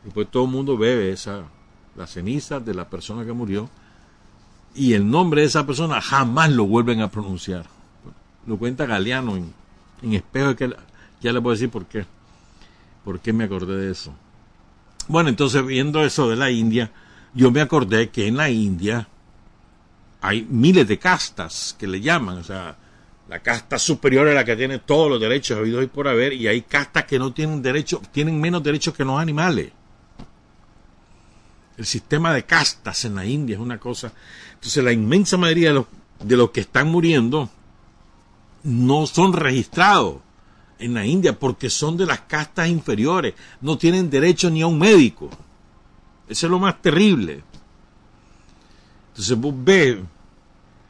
Después todo el mundo bebe esa, la ceniza de la persona que murió y el nombre de esa persona jamás lo vuelven a pronunciar. Lo cuenta Galeano en, en espejo, que ya le voy a decir por qué. ¿Por qué me acordé de eso? Bueno, entonces viendo eso de la India, yo me acordé que en la India hay miles de castas que le llaman, o sea, la casta superior es la que tiene todos los derechos habidos y por haber, y hay castas que no tienen derechos, tienen menos derechos que los animales. El sistema de castas en la India es una cosa. Entonces, la inmensa mayoría de los, de los que están muriendo no son registrados en la India porque son de las castas inferiores, no tienen derecho ni a un médico. Eso es lo más terrible. Entonces vos ves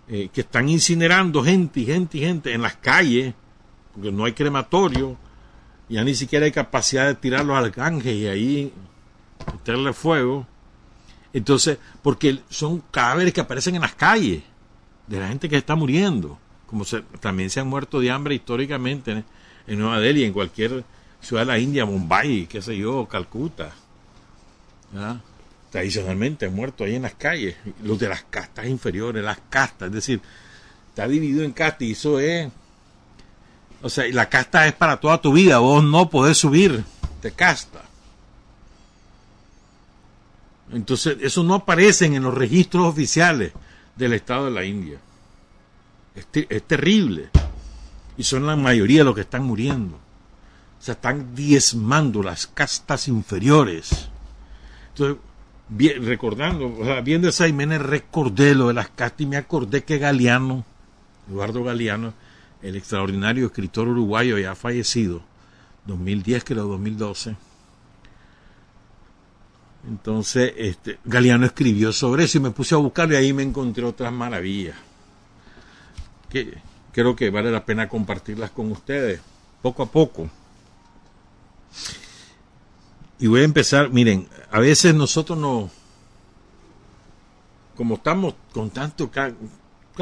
eh, que están incinerando gente y gente y gente en las calles, porque no hay crematorio, ya ni siquiera hay capacidad de tirarlos al ganges y ahí meterle fuego. Entonces, porque son cadáveres que aparecen en las calles de la gente que está muriendo, como también se han muerto de hambre históricamente en, Nueva Delhi, en cualquier ciudad de la India, Mumbai, qué sé yo, Calcuta. Tradicionalmente muerto ahí en las calles, los de las castas inferiores, las castas, es decir, está dividido en castas y eso es, o sea, la casta es para toda tu vida, vos no podés subir de casta. Entonces, eso no aparece en los registros oficiales del Estado de la India. Es, es terrible. Y son la mayoría los que están muriendo se están diezmando las castas inferiores. Entonces, bien, recordando, viendo esa Jiménez, recordé lo de las castas y me acordé que Galeano, Eduardo Galeano, el extraordinario escritor uruguayo ya fallecido, 2010 creo, 2012. Entonces, este, Galeano escribió sobre eso y me puse a buscarlo y ahí me encontré otras maravillas. Que creo que vale la pena compartirlas con ustedes, poco a poco. Y voy a empezar, miren, a veces nosotros no, como estamos con tanto, cada,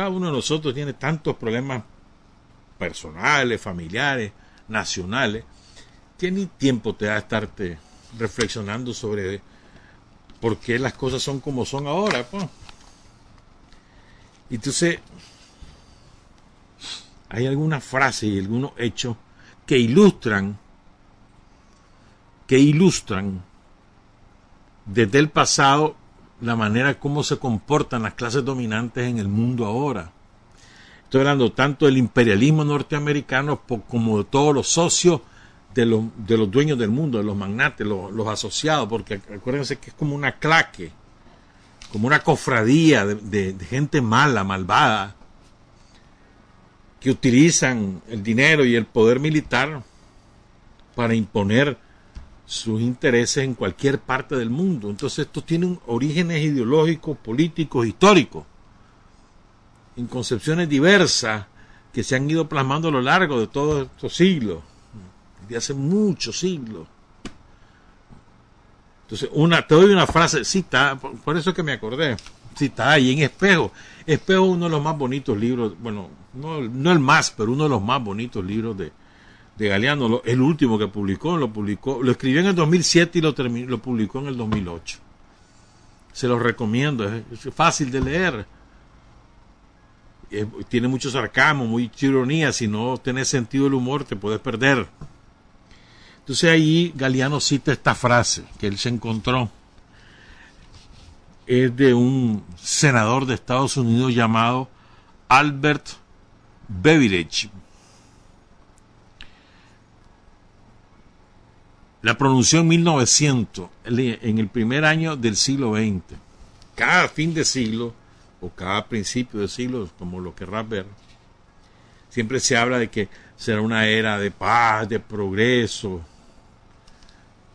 uno de nosotros tiene tantos problemas personales, familiares, nacionales, que ni tiempo te da estarte reflexionando sobre por qué las cosas son como son ahora. Pues. Entonces, hay algunas frases y algunos hechos que ilustran que ilustran desde el pasado la manera como se comportan las clases dominantes en el mundo ahora. Estoy hablando tanto del imperialismo norteamericano como de todos los socios de los, de los dueños del mundo, de los magnates, los, asociados, porque acuérdense que es como una claque, como una cofradía de gente mala, malvada, que utilizan el dinero y el poder militar para imponer sus intereses en cualquier parte del mundo. Entonces esto tiene orígenes ideológicos, políticos, históricos, en concepciones diversas que se han ido plasmando a lo largo de todos estos siglos, de hace muchos siglos. Entonces, una, te doy una frase, sí está, por, eso que me acordé, sí está ahí en Espejo. Espejo es uno de los más bonitos libros, bueno, no, no el más, pero uno de los más bonitos libros de, de Galeano, el último que publicó, lo publicó, lo escribió en el 2007 y lo, lo publicó en el 2008. Se los recomiendo, es, fácil de leer. tiene mucho sarcasmo, mucha ironía, si no tenés sentido del humor te puedes perder. Entonces ahí Galeano cita esta frase que él se encontró. Es de un senador de Estados Unidos llamado Albert Beveridge, La pronunció en 1900, en el primer año del siglo XX. Cada fin de siglo, o cada principio de siglo, como lo querrás ver, siempre se habla de que será una era de paz, de progreso,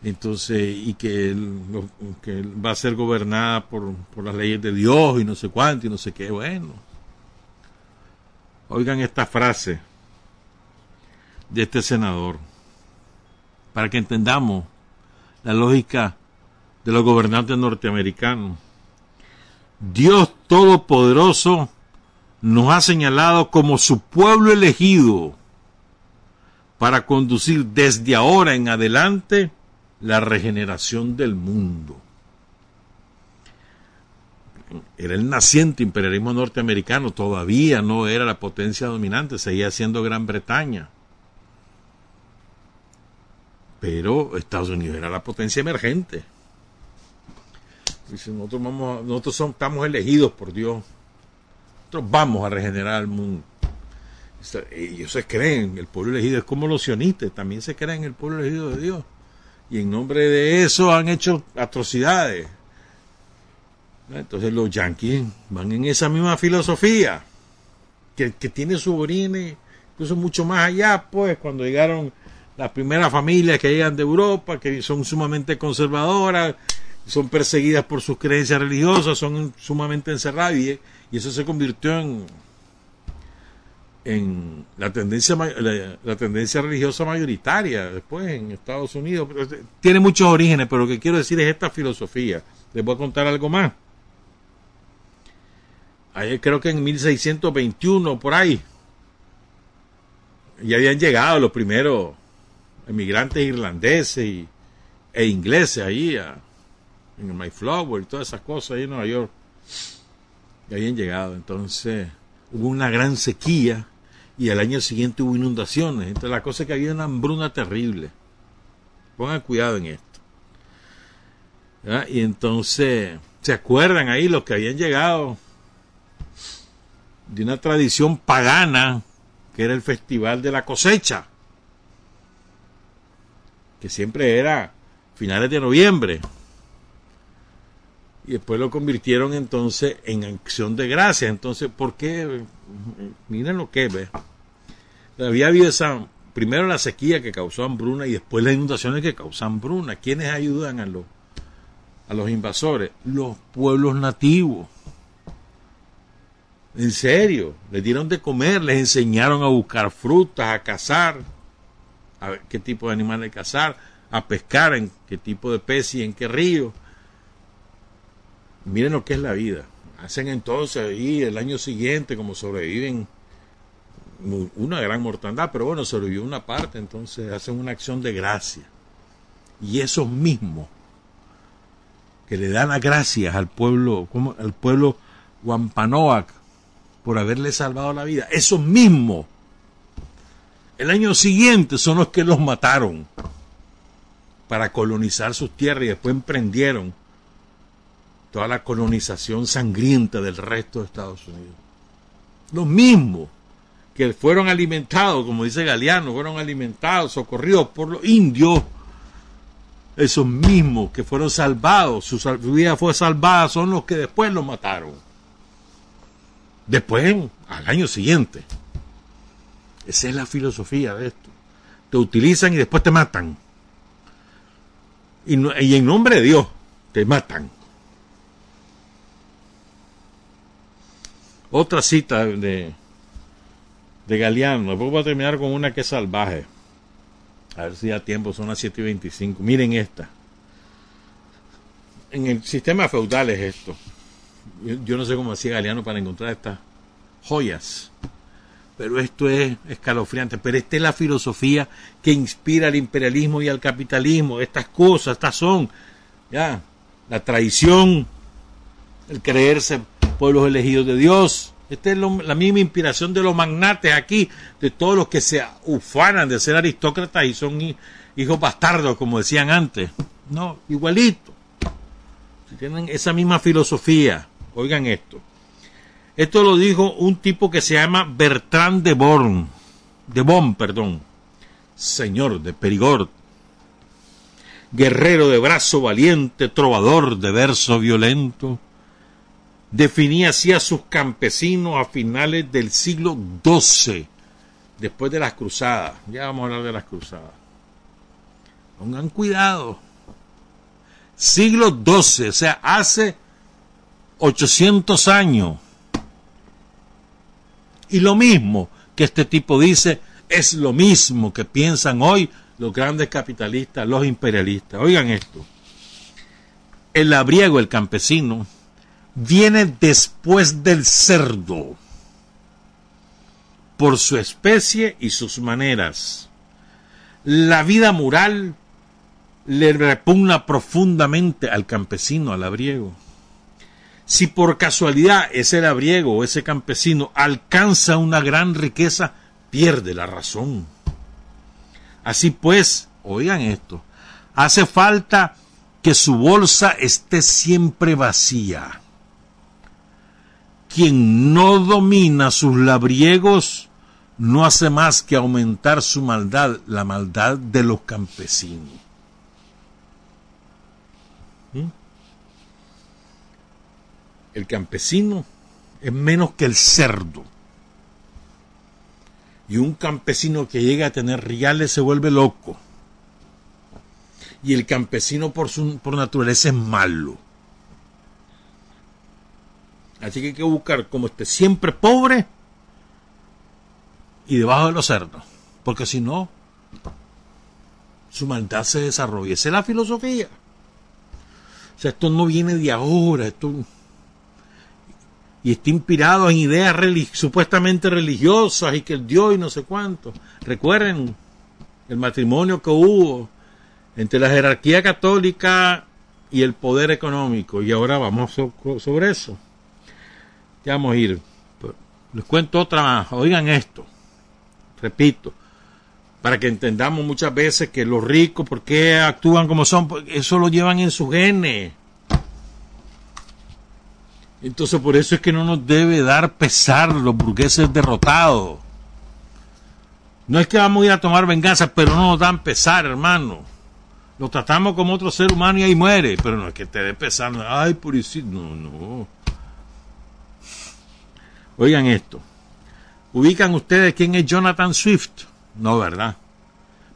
entonces, y que, que va a ser gobernada por, por las leyes de Dios y no sé cuánto y no sé qué. Bueno, oigan esta frase de este senador para que entendamos la lógica de los gobernantes norteamericanos. Dios Todopoderoso nos ha señalado como su pueblo elegido para conducir desde ahora en adelante la regeneración del mundo. Era el naciente imperialismo norteamericano, todavía no era la potencia dominante, seguía siendo Gran Bretaña pero Estados Unidos era la potencia emergente. Dice, nosotros, vamos, nosotros estamos elegidos por Dios. Nosotros vamos a regenerar el mundo. Ellos se creen, el pueblo elegido es como los sionistas, también se creen el pueblo elegido de Dios. Y en nombre de eso han hecho atrocidades. Entonces los yanquis van en esa misma filosofía, que, tiene su origen incluso mucho más allá, pues, cuando llegaron las primeras familias que llegan de Europa, que son sumamente conservadoras, son perseguidas por sus creencias religiosas, son sumamente encerradas y, eso se convirtió en, en la tendencia la, tendencia religiosa mayoritaria después en Estados Unidos. Tiene muchos orígenes, pero lo que quiero decir es esta filosofía. Les voy a contar algo más. Ahí creo que en 1621, por ahí, ya habían llegado los primeros emigrantes irlandeses y, e ingleses ahí a, en el Mayflower y todas esas cosas ahí en Nueva York. Habían llegado. Entonces hubo una gran sequía y al año siguiente hubo inundaciones. Entonces la cosa es que había una hambruna terrible. Pongan cuidado en esto. Y entonces, ¿se acuerdan ahí los que habían llegado de una tradición pagana que era el Festival de la Cosecha? Que siempre era finales de noviembre. Y después lo convirtieron entonces en acción de gracia. Entonces, ¿por qué? Miren lo que ve. Había habido esa, primero la sequía que causó hambruna y después las inundaciones que causan hambruna. ¿Quiénes ayudan a los, a los invasores? Los pueblos nativos. En serio, les dieron de comer, les enseñaron a buscar frutas, a cazar, a qué tipo de animales cazar, a pescar, en qué tipo de pez y en qué río. Miren lo que es la vida. Hacen entonces ahí el año siguiente, como sobreviven una gran mortandad, pero bueno, sobrevivió una parte, entonces hacen una acción de gracia. Y esos mismos que le dan las gracias al pueblo, como al pueblo Wampanoag por haberle salvado la vida, esos mismos el año siguiente son los que los mataron para colonizar sus tierras y después emprendieron toda la colonización sangrienta del resto de Estados Unidos. Los mismos que fueron alimentados, como dice Galeano, fueron alimentados, socorridos por los indios, esos mismos que fueron salvados, su vida fue salvada, son los que después los mataron. Después, al año siguiente. Esa es la filosofía de esto. Te utilizan y después te matan. Y, en nombre de Dios, te matan. Otra cita de, de Galeano. Después voy a terminar con una que es salvaje. A ver si da tiempo, son las 7 y 25. Miren esta. En el sistema feudal es esto. Yo, no sé cómo hacía Galeano para encontrar estas joyas. Pero esto es escalofriante. Pero esta es la filosofía que inspira al imperialismo y al capitalismo. Estas cosas, estas son. Ya. La traición, el creerse pueblos elegidos de Dios. Esta es la misma inspiración de los magnates aquí, de todos los que se ufanan de ser aristócratas y son hijos bastardos, como decían antes. No, igualito. Tienen esa misma filosofía. Oigan esto. Esto lo dijo un tipo que se llama Bertrand de Born, de Bon, perdón, señor de Perigord, guerrero de brazo valiente, trovador de verso violento, definía así a sus campesinos a finales del siglo XII, después de las cruzadas. Ya vamos a hablar de las cruzadas. Pongan cuidado. Siglo XII, o sea, hace 800 años. Y lo mismo que este tipo dice es lo mismo que piensan hoy los grandes capitalistas, los imperialistas. Oigan esto. El labriego, el campesino, viene después del cerdo por su especie y sus maneras. La vida moral le repugna profundamente al campesino, al labriego. Si por casualidad ese labriego o ese campesino alcanza una gran riqueza, pierde la razón. Así pues, oigan esto, hace falta que su bolsa esté siempre vacía quien no domina sus labriegos no hace más que aumentar su maldad, la maldad de los campesinos. El campesino es menos que el cerdo. Y un campesino que llega a tener reales se vuelve loco. y el campesino por, su, por naturaleza es malo. Así que hay que buscar como esté siempre pobre y debajo de los cerdos, porque si no, su maldad se desarrolla. Esa es la filosofía. O sea, esto no viene de ahora, esto y está inspirado en ideas supuestamente religiosas y que el Dios y no sé cuánto. Recuerden el matrimonio que hubo entre la jerarquía católica y el poder económico. Y ahora vamos sobre eso. Ya vamos a ir. Les cuento otra más. Oigan esto. Repito. Para que entendamos muchas veces que los ricos, ¿por qué actúan como son? Eso lo llevan en su genes. Entonces por eso es que no nos debe dar pesar los burgueses derrotados. No es que vamos a ir a tomar venganza, pero no nos dan pesar, hermano. Lo tratamos como otro ser humano y ahí muere, pero no es que te dé pesar. Ay, purisito. No, no. Oigan esto. ¿Ubican ustedes quién es Jonathan Swift? No, ¿verdad?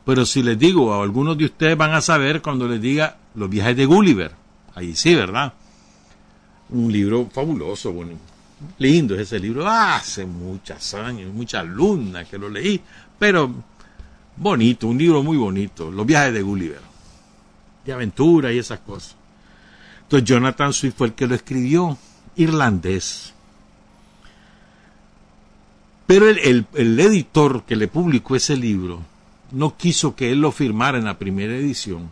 Pero si les digo, a algunos de ustedes van a saber cuando les diga los viajes de Gulliver. Ahí sí, ¿verdad? Un libro fabuloso, bueno, lindo es ese libro, hace muchos años, muchas lunas que lo leí, pero bonito, un libro muy bonito, Los viajes de Gulliver, de aventura y esas cosas. Entonces Jonathan Swift fue el que lo escribió, irlandés. Pero el, el editor que le publicó ese libro no quiso que él lo firmara en la primera edición,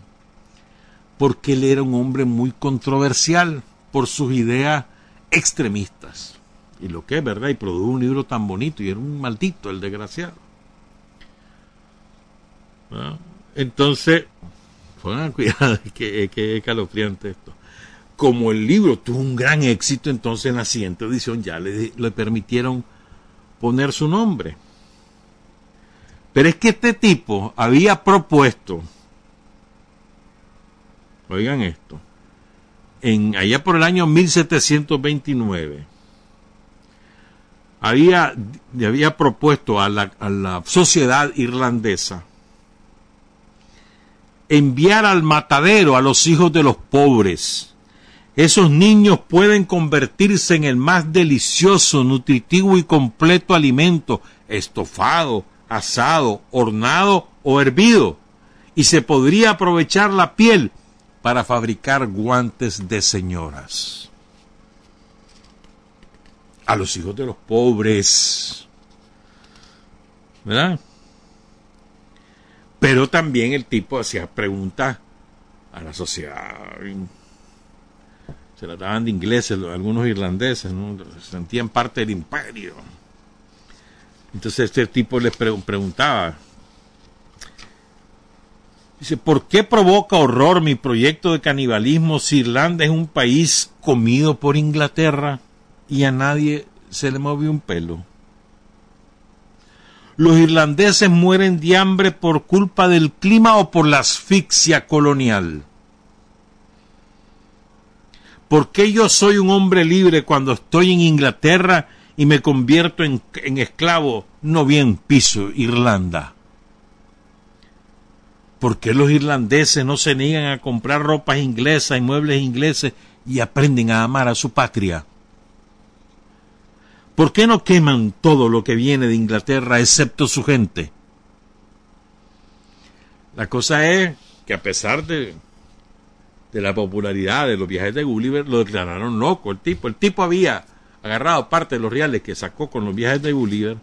porque él era un hombre muy controversial por sus ideas extremistas. Y lo que es verdad, y produjo un libro tan bonito, y era un maldito el desgraciado. Entonces, pongan cuidado, que, que calofriante esto. Como el libro tuvo un gran éxito, entonces en la siguiente edición ya le, le permitieron poner su nombre. Pero es que este tipo había propuesto, oigan esto, en, allá por el año 1729, había, había propuesto a la, a la sociedad irlandesa enviar al matadero a los hijos de los pobres. Esos niños pueden convertirse en el más delicioso, nutritivo y completo alimento, estofado, asado, hornado o hervido, y se podría aprovechar la piel para fabricar guantes de señoras. A los hijos de los pobres. ¿Verdad? Pero también el tipo hacía preguntas a la sociedad. Se trataban de ingleses, algunos irlandeses, ¿no? se sentían parte del imperio. Entonces este tipo les preguntaba, Dice, ¿por qué provoca horror mi proyecto de canibalismo si Irlanda es un país comido por Inglaterra y a nadie se le movió un pelo? Los irlandeses mueren de hambre por culpa del clima o por la asfixia colonial. ¿Por qué yo soy un hombre libre cuando estoy en Inglaterra y me convierto en, en esclavo no bien piso Irlanda? ¿Por qué los irlandeses no se niegan a comprar ropas inglesas y muebles ingleses y aprenden a amar a su patria? ¿Por qué no queman todo lo que viene de Inglaterra excepto su gente? La cosa es que a pesar de, de la popularidad de los viajes de Gulliver, lo declararon loco el tipo. El tipo había agarrado parte de los reales que sacó con los viajes de Gulliver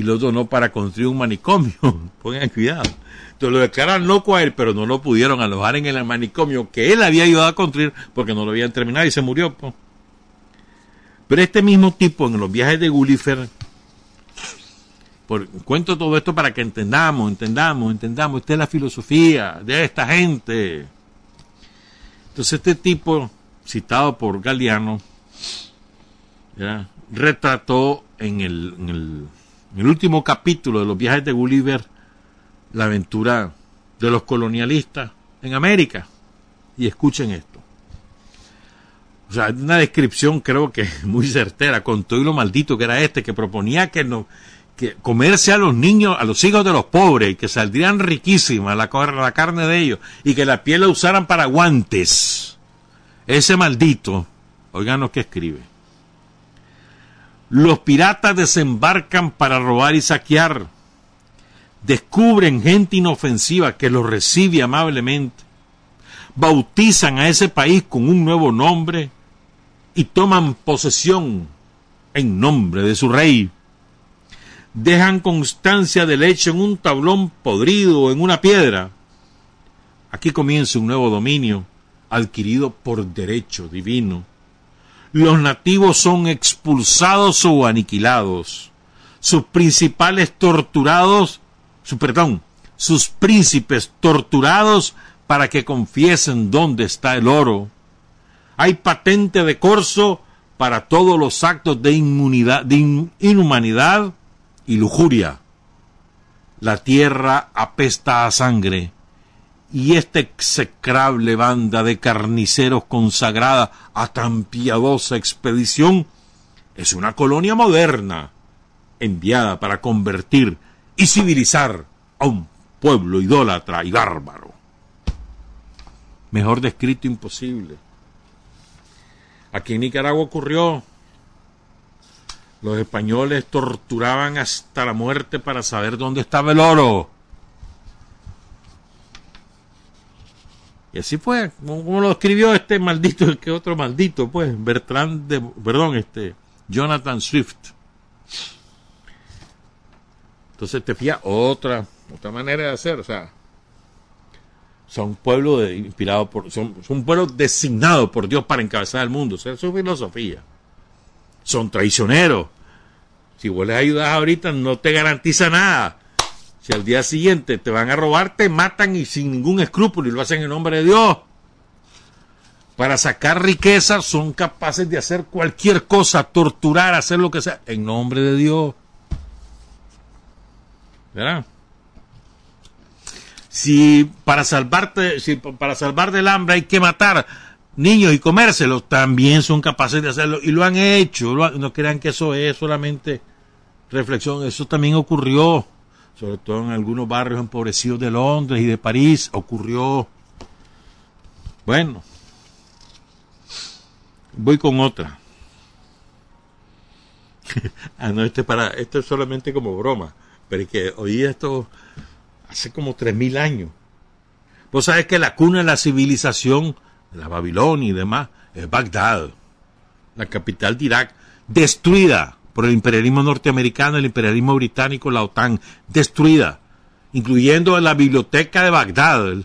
y los donó para construir un manicomio. Pongan cuidado. Entonces lo declaran loco a él, pero no lo pudieron alojar en el manicomio que él había ayudado a construir porque no lo habían terminado y se murió. Pero este mismo tipo en los viajes de Gulliver, por, cuento todo esto para que entendamos, entendamos, entendamos, esta es la filosofía de esta gente. Entonces este tipo, citado por Galeano, retrató en el en el último capítulo de los viajes de Gulliver, la aventura de los colonialistas en América. Y escuchen esto. O sea, una descripción creo que muy certera, con todo y lo maldito que era este, que proponía que, no, que comerse a los niños, a los hijos de los pobres, y que saldrían riquísimas la, la carne de ellos, y que la piel la usaran para guantes. Ese maldito, oigan lo que escribe. Los piratas desembarcan para robar y saquear. Descubren gente inofensiva que los recibe amablemente. Bautizan a ese país con un nuevo nombre y toman posesión en nombre de su rey. Dejan constancia del hecho en un tablón podrido o en una piedra. Aquí comienza un nuevo dominio adquirido por derecho divino los nativos son expulsados o aniquilados. Sus principales torturados, su, perdón, sus príncipes torturados para que confiesen dónde está el oro. Hay patente de corso para todos los actos de, inmunidad, de inhumanidad y lujuria. La tierra apesta a sangre y esta execrable banda de carniceros consagrada a tan piadosa expedición es una colonia moderna enviada para convertir y civilizar a un pueblo idólatra y bárbaro. Mejor descrito imposible. Aquí en Nicaragua ocurrió. Los españoles torturaban hasta la muerte para saber dónde estaba el oro. Y así fue, como lo escribió este maldito, el que otro maldito, pues, Bertrand de, perdón, este, Jonathan Swift. Entonces te fía otra, otra manera de hacer, o sea, son pueblos inspirados por, son, son un pueblo designado por Dios para encabezar el mundo, o sea, su filosofía. Son traicioneros. Si vos les ayudas ahorita, no te garantiza nada si al día siguiente te van a robar, te matan y sin ningún escrúpulo y lo hacen en nombre de Dios. Para sacar riqueza son capaces de hacer cualquier cosa, torturar, hacer lo que sea, en nombre de Dios. ¿Verdad? Si para salvarte, si para salvar del hambre hay que matar niños y comérselos, también son capaces de hacerlo y lo han hecho. no crean que eso es solamente reflexión, eso también ocurrió sobre todo en algunos barrios empobrecidos de Londres y de París, ocurrió. Bueno, voy con otra. ah, no, este para, esto es solamente como broma, pero es que oí esto hace como tres mil años. Vos sabés que la cuna de la civilización, la Babilonia y demás, es Bagdad, la capital de Irak, destruida por el imperialismo norteamericano, el imperialismo británico, la OTAN, destruida, incluyendo la biblioteca de Bagdad,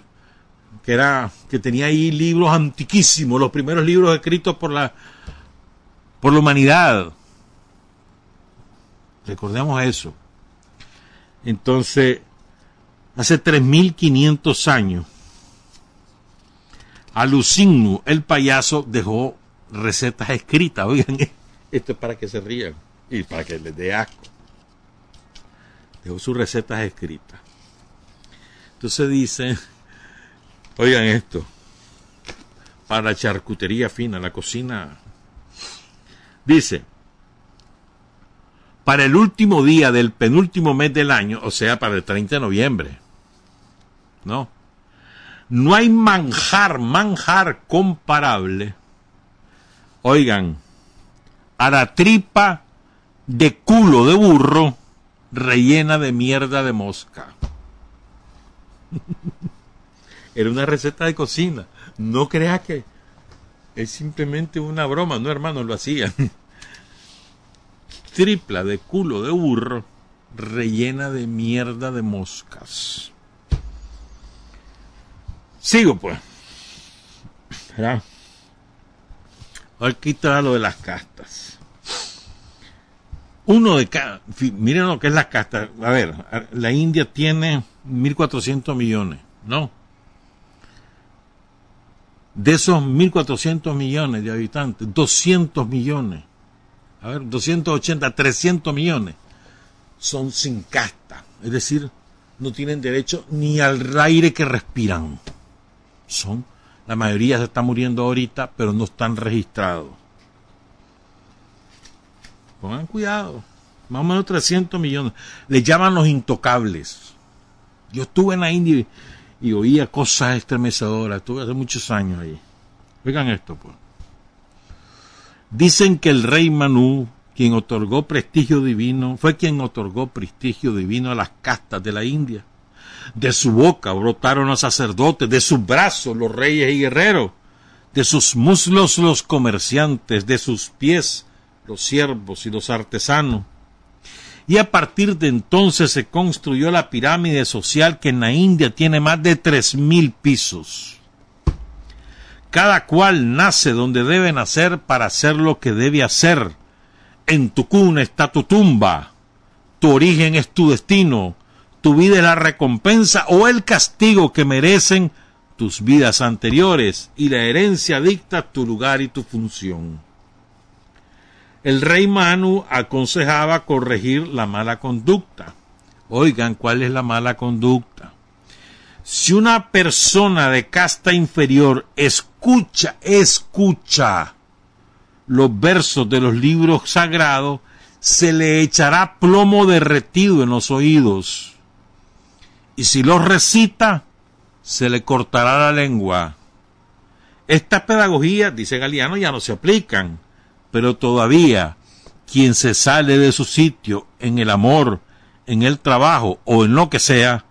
que era que tenía ahí libros antiquísimos, los primeros libros escritos por la por la humanidad. Recordemos eso. Entonces, hace 3500 años, Alucinu, el payaso, dejó recetas escritas. Oigan, esto es para que se rían y para que les dé asco. Dejó sus recetas escritas. Entonces dice, oigan esto, para charcutería fina, la cocina, dice, para el último día del penúltimo mes del año, o sea, para el 30 de noviembre, ¿no? No hay manjar, manjar comparable, oigan, a la tripa de culo de burro rellena de mierda de mosca. Era una receta de cocina. No crea que es simplemente una broma, no hermano, lo hacían. Tripla de culo de burro rellena de mierda de moscas. Sigo pues. Aquí está lo de las castas uno de cada, miren lo que es la casta. A ver, la India tiene 1.400 millones, ¿no? De esos 1.400 millones de habitantes, 200 millones, a ver, 280, 300 millones, son sin casta. Es decir, no tienen derecho ni al aire que respiran. Son, la mayoría se está muriendo ahorita, pero no están registrados pongan cuidado. más o menos 300 millones. Le llaman los intocables. Yo estuve en la India y, oía cosas estremecedoras. Estuve hace muchos años ahí. Oigan esto, pues. Dicen que el rey Manú, quien otorgó prestigio divino, fue quien otorgó prestigio divino a las castas de la India. De su boca brotaron los sacerdotes, de sus brazos los reyes y guerreros, de sus muslos los comerciantes, de sus pies los siervos y los artesanos y a partir de entonces se construyó la pirámide social que en la India tiene más de tres mil pisos. Cada cual nace donde debe nacer para hacer lo que debe hacer. En tu cuna está tu tumba. Tu origen es tu destino. Tu vida es la recompensa o el castigo que merecen tus vidas anteriores y la herencia dicta tu lugar y tu función el rey Manu aconsejaba corregir la mala conducta. Oigan, ¿cuál es la mala conducta? Si una persona de casta inferior escucha, escucha los versos de los libros sagrados, se le echará plomo derretido en los oídos. Y si los recita, se le cortará la lengua. Estas pedagogías, dice Galeano, ya no se aplican pero todavía quien se sale de su sitio en el amor, en el trabajo o en lo que sea,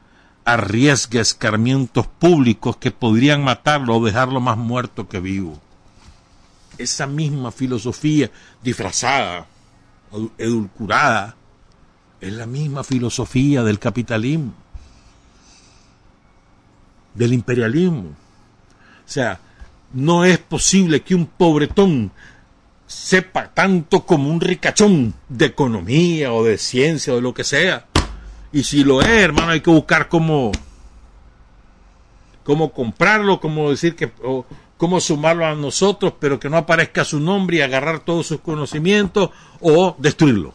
arriesga escarmientos públicos que podrían matarlo o dejarlo más muerto que vivo. Esa misma filosofía disfrazada, edulcorada, es la misma filosofía del capitalismo, del imperialismo. O sea, no es posible que un pobretón sepa tanto como un ricachón de economía o de ciencia o de lo que sea. Y si lo es, hermano, hay que buscar cómo, comprarlo, cómo decir que, o cómo sumarlo a nosotros, pero que no aparezca su nombre y agarrar todos sus conocimientos o destruirlo.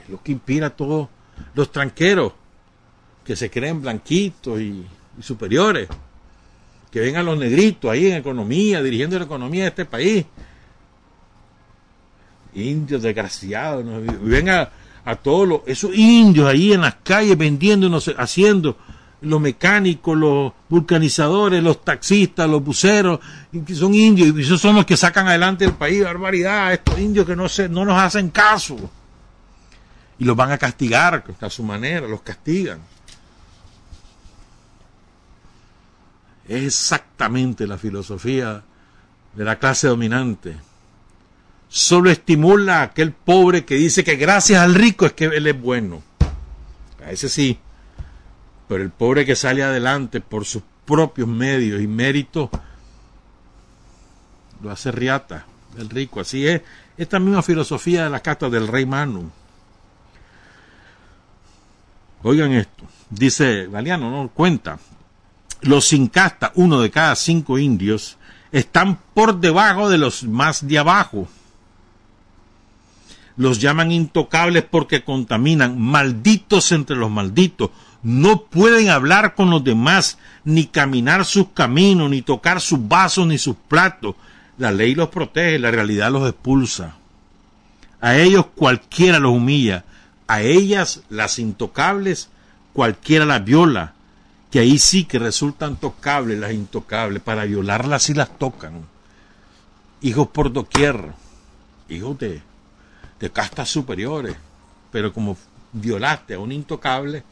Es lo que inspira a todos los tranqueros que se creen blanquitos y, y superiores. Que vengan los negritos ahí en economía, dirigiendo la economía de este país indios desgraciados, ¿no? ven a, todos los, esos indios ahí en las calles vendiendo, haciendo, los mecánicos, los vulcanizadores, los taxistas, los buceros, que son indios, y esos son los que sacan adelante el país, barbaridad, estos indios que no, se, no nos hacen caso. Y los van a castigar a su manera, los castigan. Es exactamente la filosofía de la clase dominante solo estimula a aquel pobre que dice que gracias al rico es que él es bueno. A ese sí. Pero el pobre que sale adelante por sus propios medios y méritos lo hace riata, el rico. Así es esta misma filosofía de la carta del rey Manu. Oigan esto, dice Galeano, no cuenta. Los sin uno de cada cinco indios, están por debajo de los más de abajo los llaman intocables porque contaminan, malditos entre los malditos, no pueden hablar con los demás, ni caminar sus caminos, ni tocar sus vasos, ni sus platos. La ley los protege, la realidad los expulsa. A ellos cualquiera los humilla, a ellas, las intocables, cualquiera las viola, que ahí sí que resultan tocables las intocables, para violarlas si las tocan. Hijos por doquier, hijos de de castas superiores, pero como violaste a un intocable,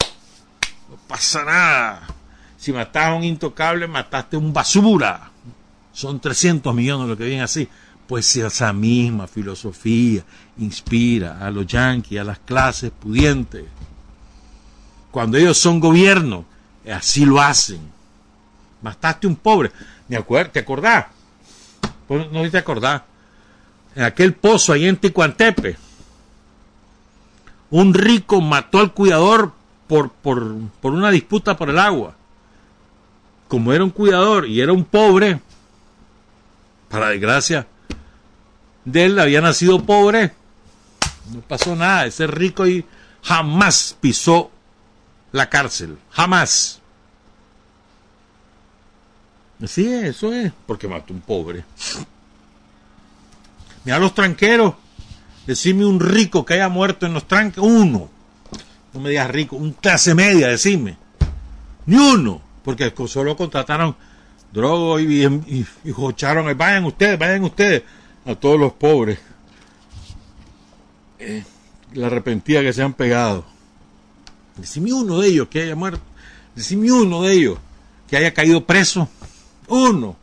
no pasa nada. Si mataste a un intocable, mataste a un basura. Son 300 millones lo que viene así. Pues si esa misma filosofía inspira a los yanquis, a las clases pudientes. Cuando ellos son gobierno, así lo hacen. Mataste a un pobre. ¿te acordás? Pues no te acordás en aquel pozo ahí en Ticuantepe, un rico mató al cuidador por, por, por una disputa por el agua. Como era un cuidador y era un pobre, para desgracia de él había nacido pobre, no pasó nada, ese rico y jamás pisó la cárcel, jamás. Así es, eso es, porque mató un pobre. Mira los tranqueros Decime un rico que haya muerto en los tranques, uno. No me digas rico, un clase media, decime. Ni uno, porque solo contrataron drogo y, y, y, jocharon, vayan ustedes, vayan ustedes, a todos los pobres. Eh, la arrepentida que se han pegado. Decime uno de ellos que haya muerto. Decime uno de ellos que haya caído preso. Uno.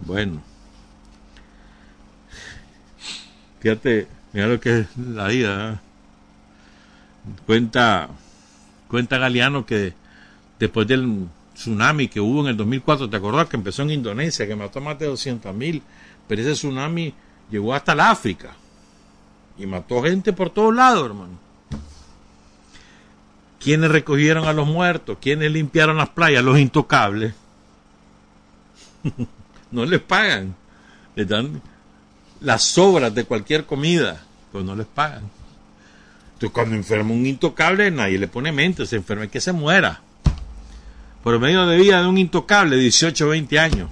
Bueno. Fíjate, mira lo que es la vida. ¿eh? Cuenta, cuenta Galeano que después del tsunami que hubo en el 2004, ¿te acordás que empezó en Indonesia, que mató más de 200 mil? Pero ese tsunami llegó hasta el África y mató gente por todos lados, hermano. ¿Quiénes recogieron a los muertos? ¿Quiénes limpiaron las playas? Los intocables. no les pagan. Les dan las sobras de cualquier comida, pues no les pagan. Entonces, cuando enferma un intocable, nadie le pone mente, se enferma y que se muera. Por medio de vida de un intocable, 18 o 20 años.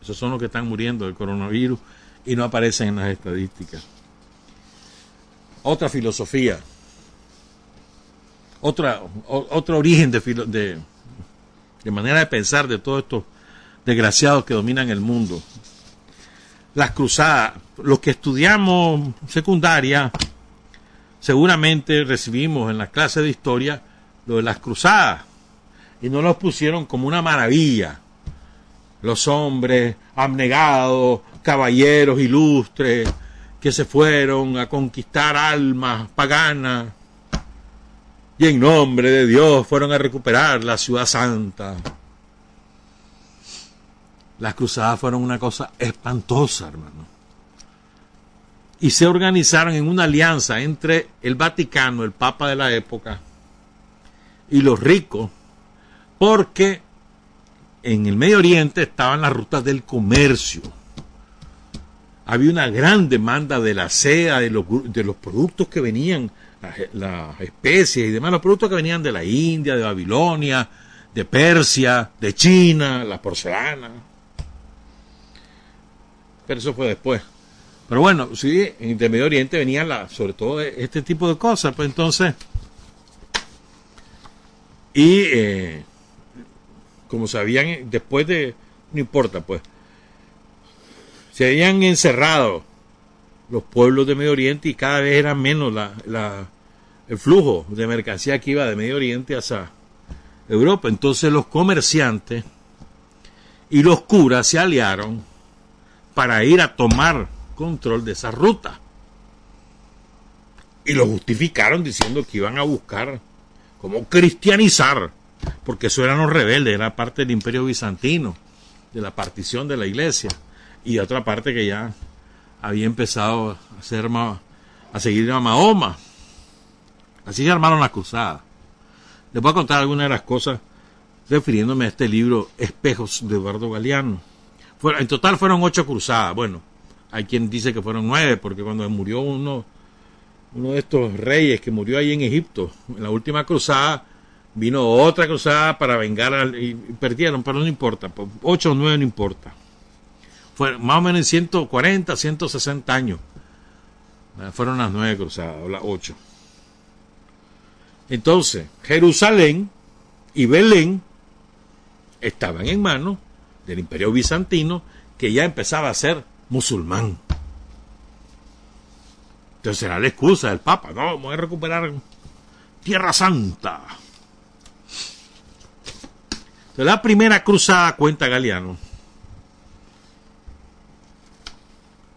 Esos son los que están muriendo del coronavirus y no aparecen en las estadísticas. Otra filosofía, otra, otro origen de, de manera de pensar de todos estos desgraciados que dominan el mundo. Las cruzadas, los que estudiamos secundaria, seguramente recibimos en la clase de historia lo de las cruzadas y no los pusieron como una maravilla. Los hombres abnegados, caballeros ilustres, que se fueron a conquistar almas paganas y en nombre de Dios fueron a recuperar la ciudad santa. Las cruzadas fueron una cosa espantosa, hermano. Y se organizaron en una alianza entre el Vaticano, el Papa de la época, y los ricos, porque en el Medio Oriente estaban las rutas del comercio. Había una gran demanda de la seda, de los, de los productos que venían, las especies y demás, los productos que venían de la India, de Babilonia, de Persia, de China, la porcelana pero eso fue después. Pero bueno, sí, en el Medio Oriente venían la, sobre todo este tipo de cosas, pues entonces, y eh, como sabían, después de, no importa, pues, se habían encerrado los pueblos de Medio Oriente y cada vez era menos la, la, el flujo de mercancía que iba de Medio Oriente hacia Europa. Entonces los comerciantes y los curas se aliaron para ir a tomar control de esa ruta. Y lo justificaron diciendo que iban a buscar cómo cristianizar, porque eso eran los rebeldes, era parte del imperio bizantino, de la partición de la iglesia, y otra parte que ya había empezado a, hacer, a seguir a Mahoma. Así se armaron las cruzadas. Les voy a contar algunas de las cosas refiriéndome a este libro Espejos de Eduardo Galeano en total fueron ocho cruzadas. Bueno, hay quien dice que fueron nueve, porque cuando murió uno, uno de estos reyes que murió ahí en Egipto, en la última cruzada, vino otra cruzada para vengar al, y perdieron, pero no importa, pues, ocho o nueve no importa. Fue más o menos en 140, 160 años. Fueron las nueve cruzadas, las ocho. Entonces, Jerusalén y Belén estaban en manos del imperio bizantino que ya empezaba a ser musulmán. Entonces era la excusa del Papa, no, vamos a recuperar Tierra Santa. Entonces, la primera cruzada, cuenta Galeano,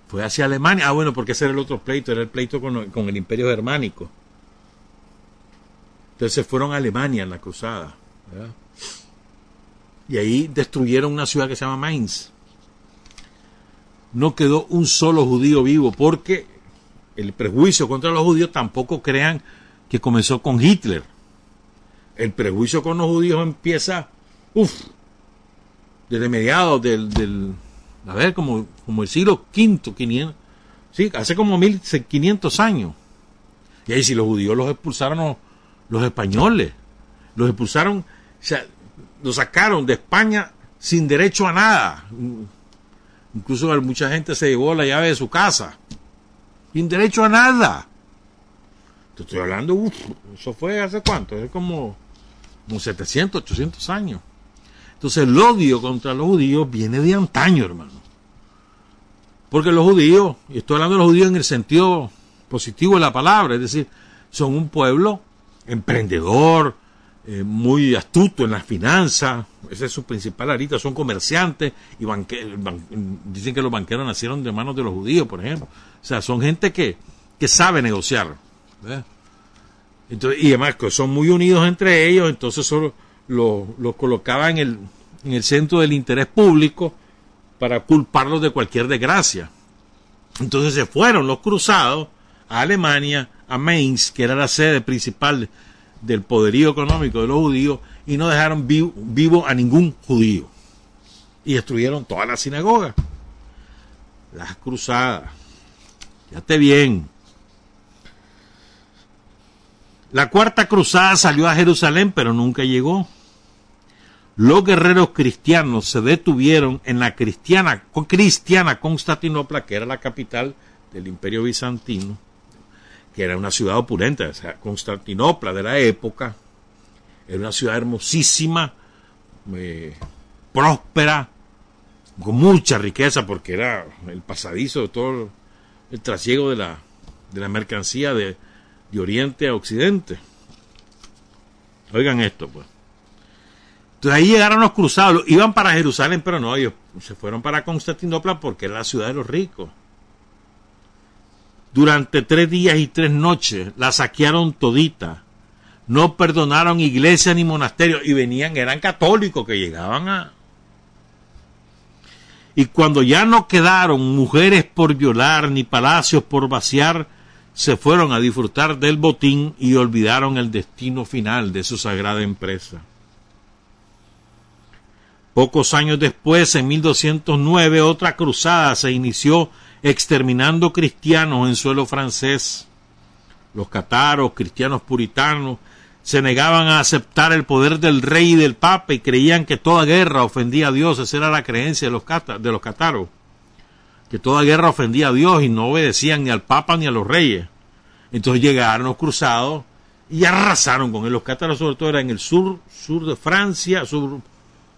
fue hacia Alemania. Ah, bueno, porque ese era el otro pleito, era el pleito con, con el imperio germánico. Entonces fueron a Alemania en la cruzada. ¿verdad? Y ahí destruyeron una ciudad que se llama Mainz. No quedó un solo judío vivo porque el prejuicio contra los judíos tampoco crean que comenzó con Hitler. El prejuicio con los judíos empieza, uff, desde mediados del, del, a ver, como, como el siglo V, 500, sí, hace como 1500 años. Y ahí si los judíos los expulsaron los, españoles, los expulsaron, lo sacaron de España sin derecho a nada. Incluso mucha gente se llevó la llave de su casa. sin derecho a nada. Te estoy hablando, uf, eso fue hace cuánto, es como, como 700, 800 años. Entonces el odio contra los judíos viene de antaño, hermano. Porque los judíos, y estoy hablando de los judíos en el sentido positivo de la palabra, es decir, son un pueblo emprendedor, eh, muy astuto en las finanzas, ese es su principal arita, son comerciantes y dicen que los banqueros nacieron de manos de los judíos, por ejemplo. O sea, son gente que, que sabe negociar. Entonces, y además que son muy unidos entre ellos, entonces solo los lo colocaba en el, en el centro del interés público para culparlos de cualquier desgracia. Entonces se fueron los cruzados a Alemania, a Mainz, que era la sede principal del poderío económico de los judíos, y no dejaron vivo, a ningún judío. Y destruyeron toda la sinagoga. Las cruzadas. Fíjate bien. La cuarta cruzada salió a Jerusalén, pero nunca llegó. Los guerreros cristianos se detuvieron en la cristiana, cristiana Constantinopla, que era la capital del imperio bizantino, que era una ciudad opulenta, o sea, Constantinopla de la época, era una ciudad hermosísima, eh, próspera, con mucha riqueza, porque era el pasadizo de todo el trasiego de la, de la mercancía de, de Oriente a Occidente. Oigan esto, pues. Entonces ahí llegaron los cruzados, iban para Jerusalén, pero no, ellos se fueron para Constantinopla porque era la ciudad de los ricos. Durante tres días y tres noches la saquearon todita. No perdonaron iglesia ni monasterio y venían, eran católicos que llegaban a... Y cuando ya no quedaron mujeres por violar ni palacios por vaciar, se fueron a disfrutar del botín y olvidaron el destino final de su sagrada empresa. Pocos años después, en 1209, otra cruzada se inició exterminando cristianos en suelo francés. Los cataros, cristianos puritanos, se negaban a aceptar el poder del rey y del papa y creían que toda guerra ofendía a Dios. Esa era la creencia de los, de los cataros. Que toda guerra ofendía a Dios y no obedecían ni al papa ni a los reyes. Entonces llegaron los cruzados y arrasaron con él. Los cátaros sobre todo eran en el sur, sur de Francia, sur,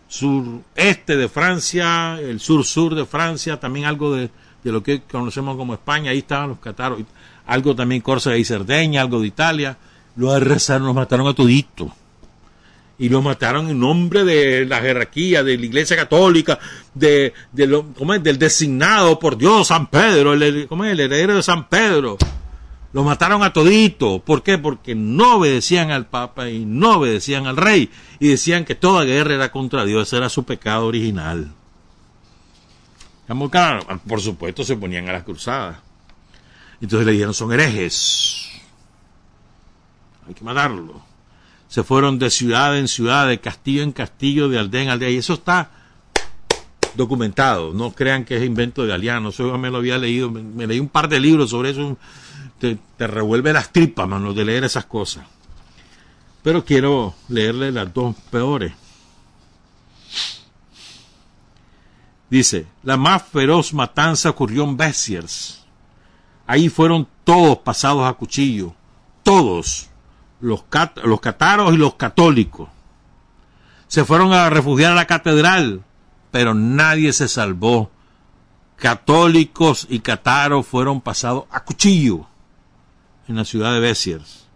sureste de Francia, el sur-sur de Francia, también algo de, lo que conocemos como España, ahí estaban los cataros, algo también Córcega y Cerdeña, algo de Italia, los arrasaron, los mataron a todito. Y los mataron en nombre de la jerarquía, de la Iglesia Católica, de, de ¿cómo es? del designado por Dios, San Pedro, el, ¿cómo es? el heredero de San Pedro. Lo mataron a todito. ¿Por qué? Porque no obedecían al Papa y no obedecían al rey. Y decían que toda guerra era contra Dios. Ese era su pecado original. Por supuesto se ponían a las cruzadas. Entonces le dijeron, son herejes. Hay que matarlo. Se fueron de ciudad en ciudad, de castillo en castillo, de aldea en aldea. Y eso está documentado. No crean que es invento de Galeano. Eso me lo había leído. me leí un par de libros sobre eso te, revuelve las tripas, mano, de leer esas cosas. Pero quiero leerle las dos peores. Dice, la más feroz matanza ocurrió en Bessiers. Ahí fueron todos pasados a cuchillo, todos, los, los cataros y los católicos. Se fueron a refugiar a la catedral, pero nadie se salvó. Católicos y cataros fueron pasados a cuchillo en la ciudad de Bessiers.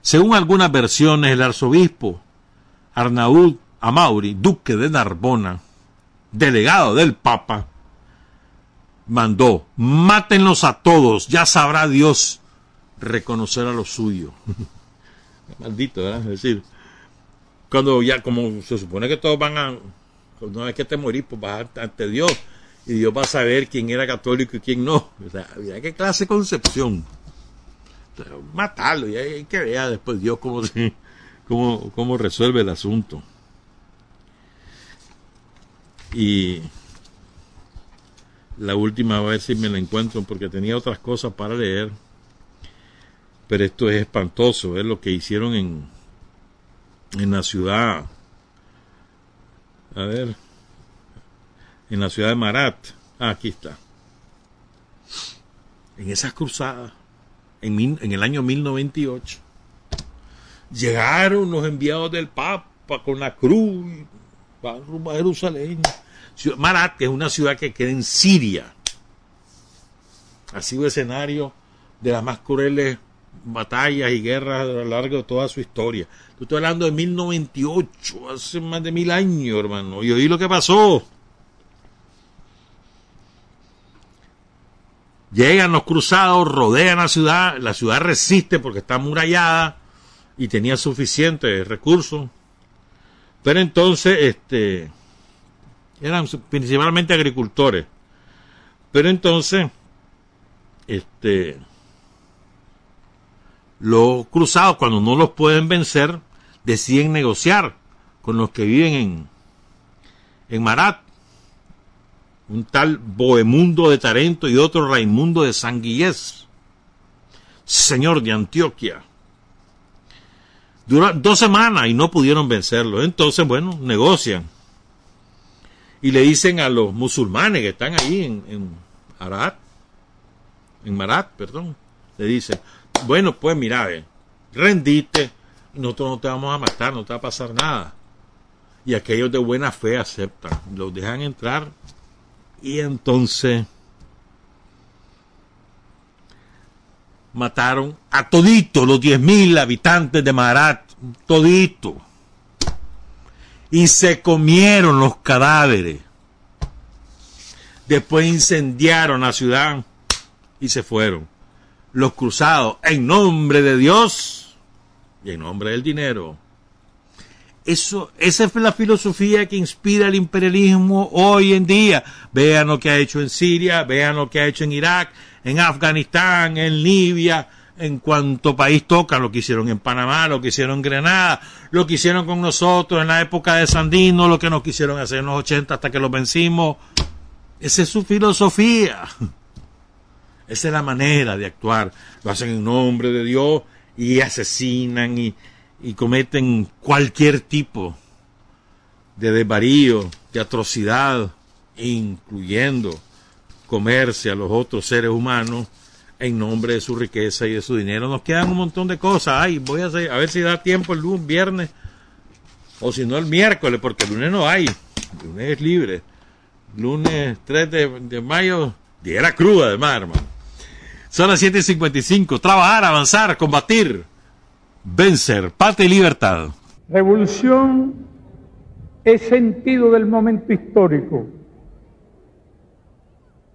Según algunas versiones, el arzobispo Arnaud Amauri, duque de Narbona, delegado del Papa, mandó, mátenlos a todos, ya sabrá Dios reconocer a lo suyo. Maldito, ¿verdad? Es decir, cuando ya, como se supone que todos van a, una vez que te morís, pues vas ante Dios y Dios va a saber quién era católico y quién no. O sea, qué clase de concepción. matarlo y hay que ver después Dios cómo, cómo, cómo resuelve el asunto. Y la última vez si me la encuentro porque tenía otras cosas para leer. Pero esto es espantoso, es lo que hicieron en, en la ciudad. A ver en la ciudad de Marat. Ah, aquí está. en esas cruzadas, en, en el año 1098, llegaron los enviados del Papa con la cruz, van rumbo a Jerusalén. Marat, que es una ciudad que queda en Siria, ha sido escenario de las más crueles batallas y guerras a lo largo de toda su historia. estoy hablando de 1098, hace más de mil años, hermano. Y oí lo que pasó. Llegan los cruzados, rodean la ciudad, la ciudad resiste porque está amurallada y tenía suficientes recursos. Pero entonces, este, eran principalmente agricultores. Pero entonces, este, los cruzados, cuando no los pueden vencer, deciden negociar con los que viven en, en Marat. Un tal Bohemundo de Tarento y otro Raimundo de Sanguillés, señor de Antioquia. Dura dos semanas y no pudieron vencerlo. Entonces, bueno, negocian. Y le dicen a los musulmanes que están ahí en, en en Marat, perdón, le dicen, bueno, pues mira, eh, rendiste, nosotros no te vamos a matar, no te va a pasar nada. Y aquellos de buena fe aceptan, los dejan entrar y entonces mataron a toditos los diez mil habitantes de Marat, todito. Y se comieron los cadáveres. Después incendiaron la ciudad y se fueron los cruzados en nombre de Dios y en nombre del dinero. Eso, esa es la filosofía que inspira el imperialismo hoy en día. Vean lo que ha hecho en Siria, vean lo que ha hecho en Irak, en Afganistán, en Libia, en cuanto país toca, lo que hicieron en Panamá, lo que hicieron en Granada, lo que hicieron con nosotros en la época de Sandino, lo que nos quisieron hacer en los 80 hasta que los vencimos. Esa es su filosofía. Esa es la manera de actuar. Lo hacen en nombre de Dios y asesinan y, cometen cualquier tipo de desvarío, de atrocidad, incluyendo comerse a los otros seres humanos en nombre de su riqueza y de su dinero. Nos quedan un montón de cosas. Ay, voy a, a ver si da tiempo el lunes, viernes, o si no el miércoles, porque el lunes no hay. Lunes es libre. Lunes 3 de, mayo, era cruda además, hermano. Son las 7.55. Trabajar, avanzar, combatir, vencer, paz y libertad. Revolución es sentido del momento histórico.